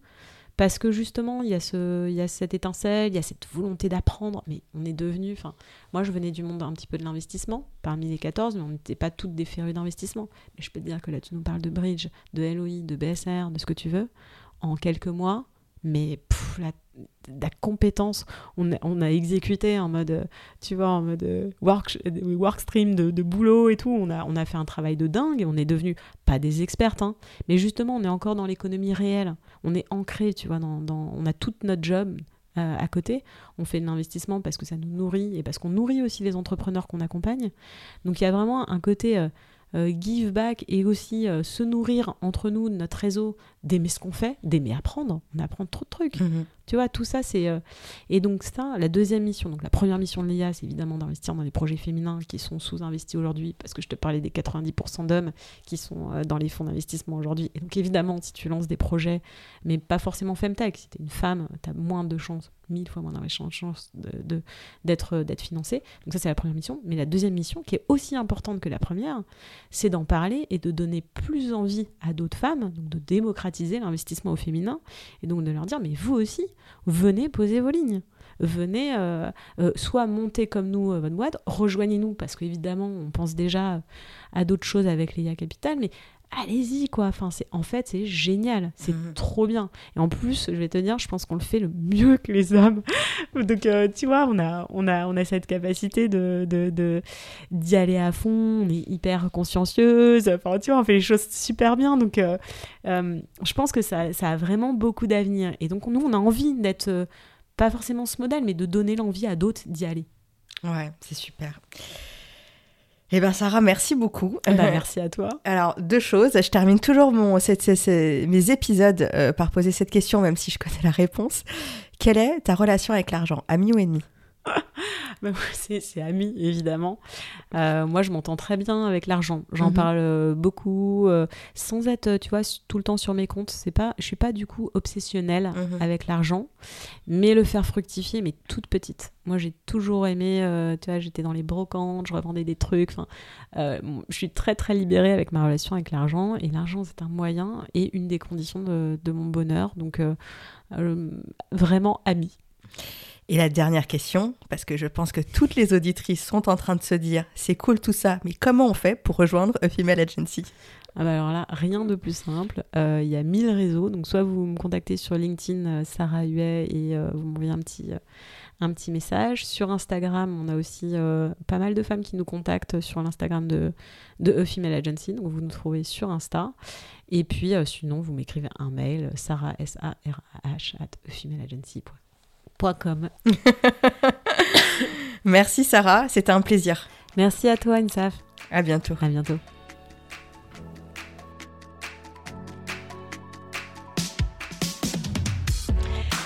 Parce que justement, il y, a ce, il y a cette étincelle, il y a cette volonté d'apprendre, mais on est devenu. Enfin, moi, je venais du monde un petit peu de l'investissement, parmi les 14, mais on n'était pas toutes des férus d'investissement. Mais je peux te dire que là, tu nous parles de bridge, de LOI, de BSR, de ce que tu veux, en quelques mois, mais la, compétence, on a, on a exécuté en mode, euh, tu vois, en mode euh, work, euh, workstream de, de boulot et tout. On a, on a fait un travail de dingue et on est devenu, pas des expertes, hein, mais justement, on est encore dans l'économie réelle. On est ancré, tu vois, dans, on a tout notre job à côté. On fait de l'investissement parce que ça nous nourrit et parce qu'on nourrit aussi les entrepreneurs qu'on accompagne. Donc il y a vraiment un côté give back et aussi euh, se nourrir entre nous, notre réseau, d'aimer ce qu'on fait, d'aimer apprendre. On apprend trop de trucs. Mhm. Tu vois, tout ça, c'est. euh, Et donc, ça, la deuxième mission, donc la première mission de l'IA, c'est évidemment d'investir dans les projets féminins qui sont sous-investis aujourd'hui, parce que je te parlais des 90% d'hommes qui sont euh, dans les fonds d'investissement aujourd'hui. Et donc, évidemment, si tu lances des projets, mais pas forcément Femtech, si tu es une femme, tu as moins de chances, mille fois moins de chances d'être, d'être financée. Donc, ça, c'est la première mission. Mais la deuxième mission, qui est aussi importante que la première, c'est d'en parler et de donner plus envie à d'autres femmes, donc de démocratiser l'investissement au féminin, et donc de leur dire, mais vous aussi, venez poser vos lignes. Venez euh, euh, soit monter comme nous euh, votre boîte, rejoignez-nous parce qu'évidemment on pense déjà à d'autres choses avec l'IA Capital, mais allez-y quoi. Enfin, c'est en fait c'est génial, c'est Mhm. trop bien. Et en plus, je vais te dire, je pense qu'on le fait le mieux que les hommes. Donc euh, tu vois, on a on a on a cette capacité de de- de- d'y aller à fond. On est hyper consciencieuse. Enfin, tu vois, on fait les choses super bien. Donc euh, euh, je pense que ça, ça a vraiment beaucoup d'avenir. Et donc, nous, on a envie d'être, pas forcément ce modèle, mais de donner l'envie à d'autres d'y aller. Ouais, c'est super. Eh ben Sarah, merci beaucoup. Eh ben, merci à toi. Alors, deux choses. Je termine toujours mon, mes épisodes euh, par poser cette question, même si je connais la réponse. Quelle est ta relation avec l'argent Ami ou ennemi? Bah, c'est ami, évidemment. Euh, moi, je m'entends très bien avec l'argent. J'en Mhm. parle euh, beaucoup, euh, sans être, tu vois, tout le temps sur mes comptes. C'est pas, je suis pas du coup obsessionnelle Mhm. avec l'argent, mais le faire fructifier, mais toute petite. Moi, j'ai toujours aimé, euh, tu vois, j'étais dans les brocantes, je revendais des trucs. Enfin, je suis très très libérée avec ma relation avec l'argent, et l'argent c'est un moyen et une des conditions de, de mon bonheur. Donc, vraiment ami. Et la dernière question, parce que je pense que toutes les auditrices sont en train de se dire c'est cool tout ça, mais comment on fait pour rejoindre A Female Agency? Ah bah alors là, rien de plus simple. Euh, Il y a 1000 réseaux. Donc, soit vous me contactez sur LinkedIn, euh, Sarah Huet, et euh, vous m'envoyez un petit, un petit message. Sur Instagram, on a aussi pas mal de femmes qui nous contactent sur l'Instagram de, de A Female Agency. Donc, vous nous trouvez sur Insta. Et puis, sinon, vous m'écrivez un mail, sarah, s a r a h at Merci Sarah, c'était un plaisir. Merci à toi, Insaf. À bientôt. À bientôt.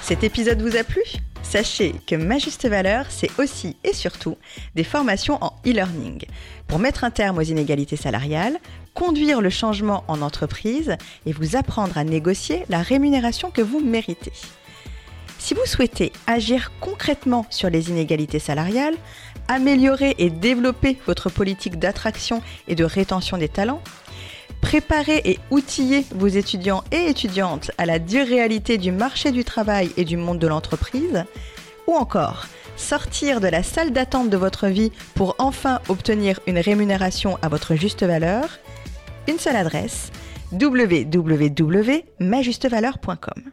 Cet épisode vous a plu? Sachez que Ma Juste Valeur, c'est aussi et surtout des formations en e-learning pour mettre un terme aux inégalités salariales, conduire le changement en entreprise et vous apprendre à négocier la rémunération que vous méritez. Si vous souhaitez agir concrètement sur les inégalités salariales, améliorer et développer votre politique d'attraction et de rétention des talents, préparer et outiller vos étudiants et étudiantes à la dure réalité du marché du travail et du monde de l'entreprise, ou encore sortir de la salle d'attente de votre vie pour enfin obtenir une rémunération à votre juste valeur, une seule adresse www.majustevaleur.com.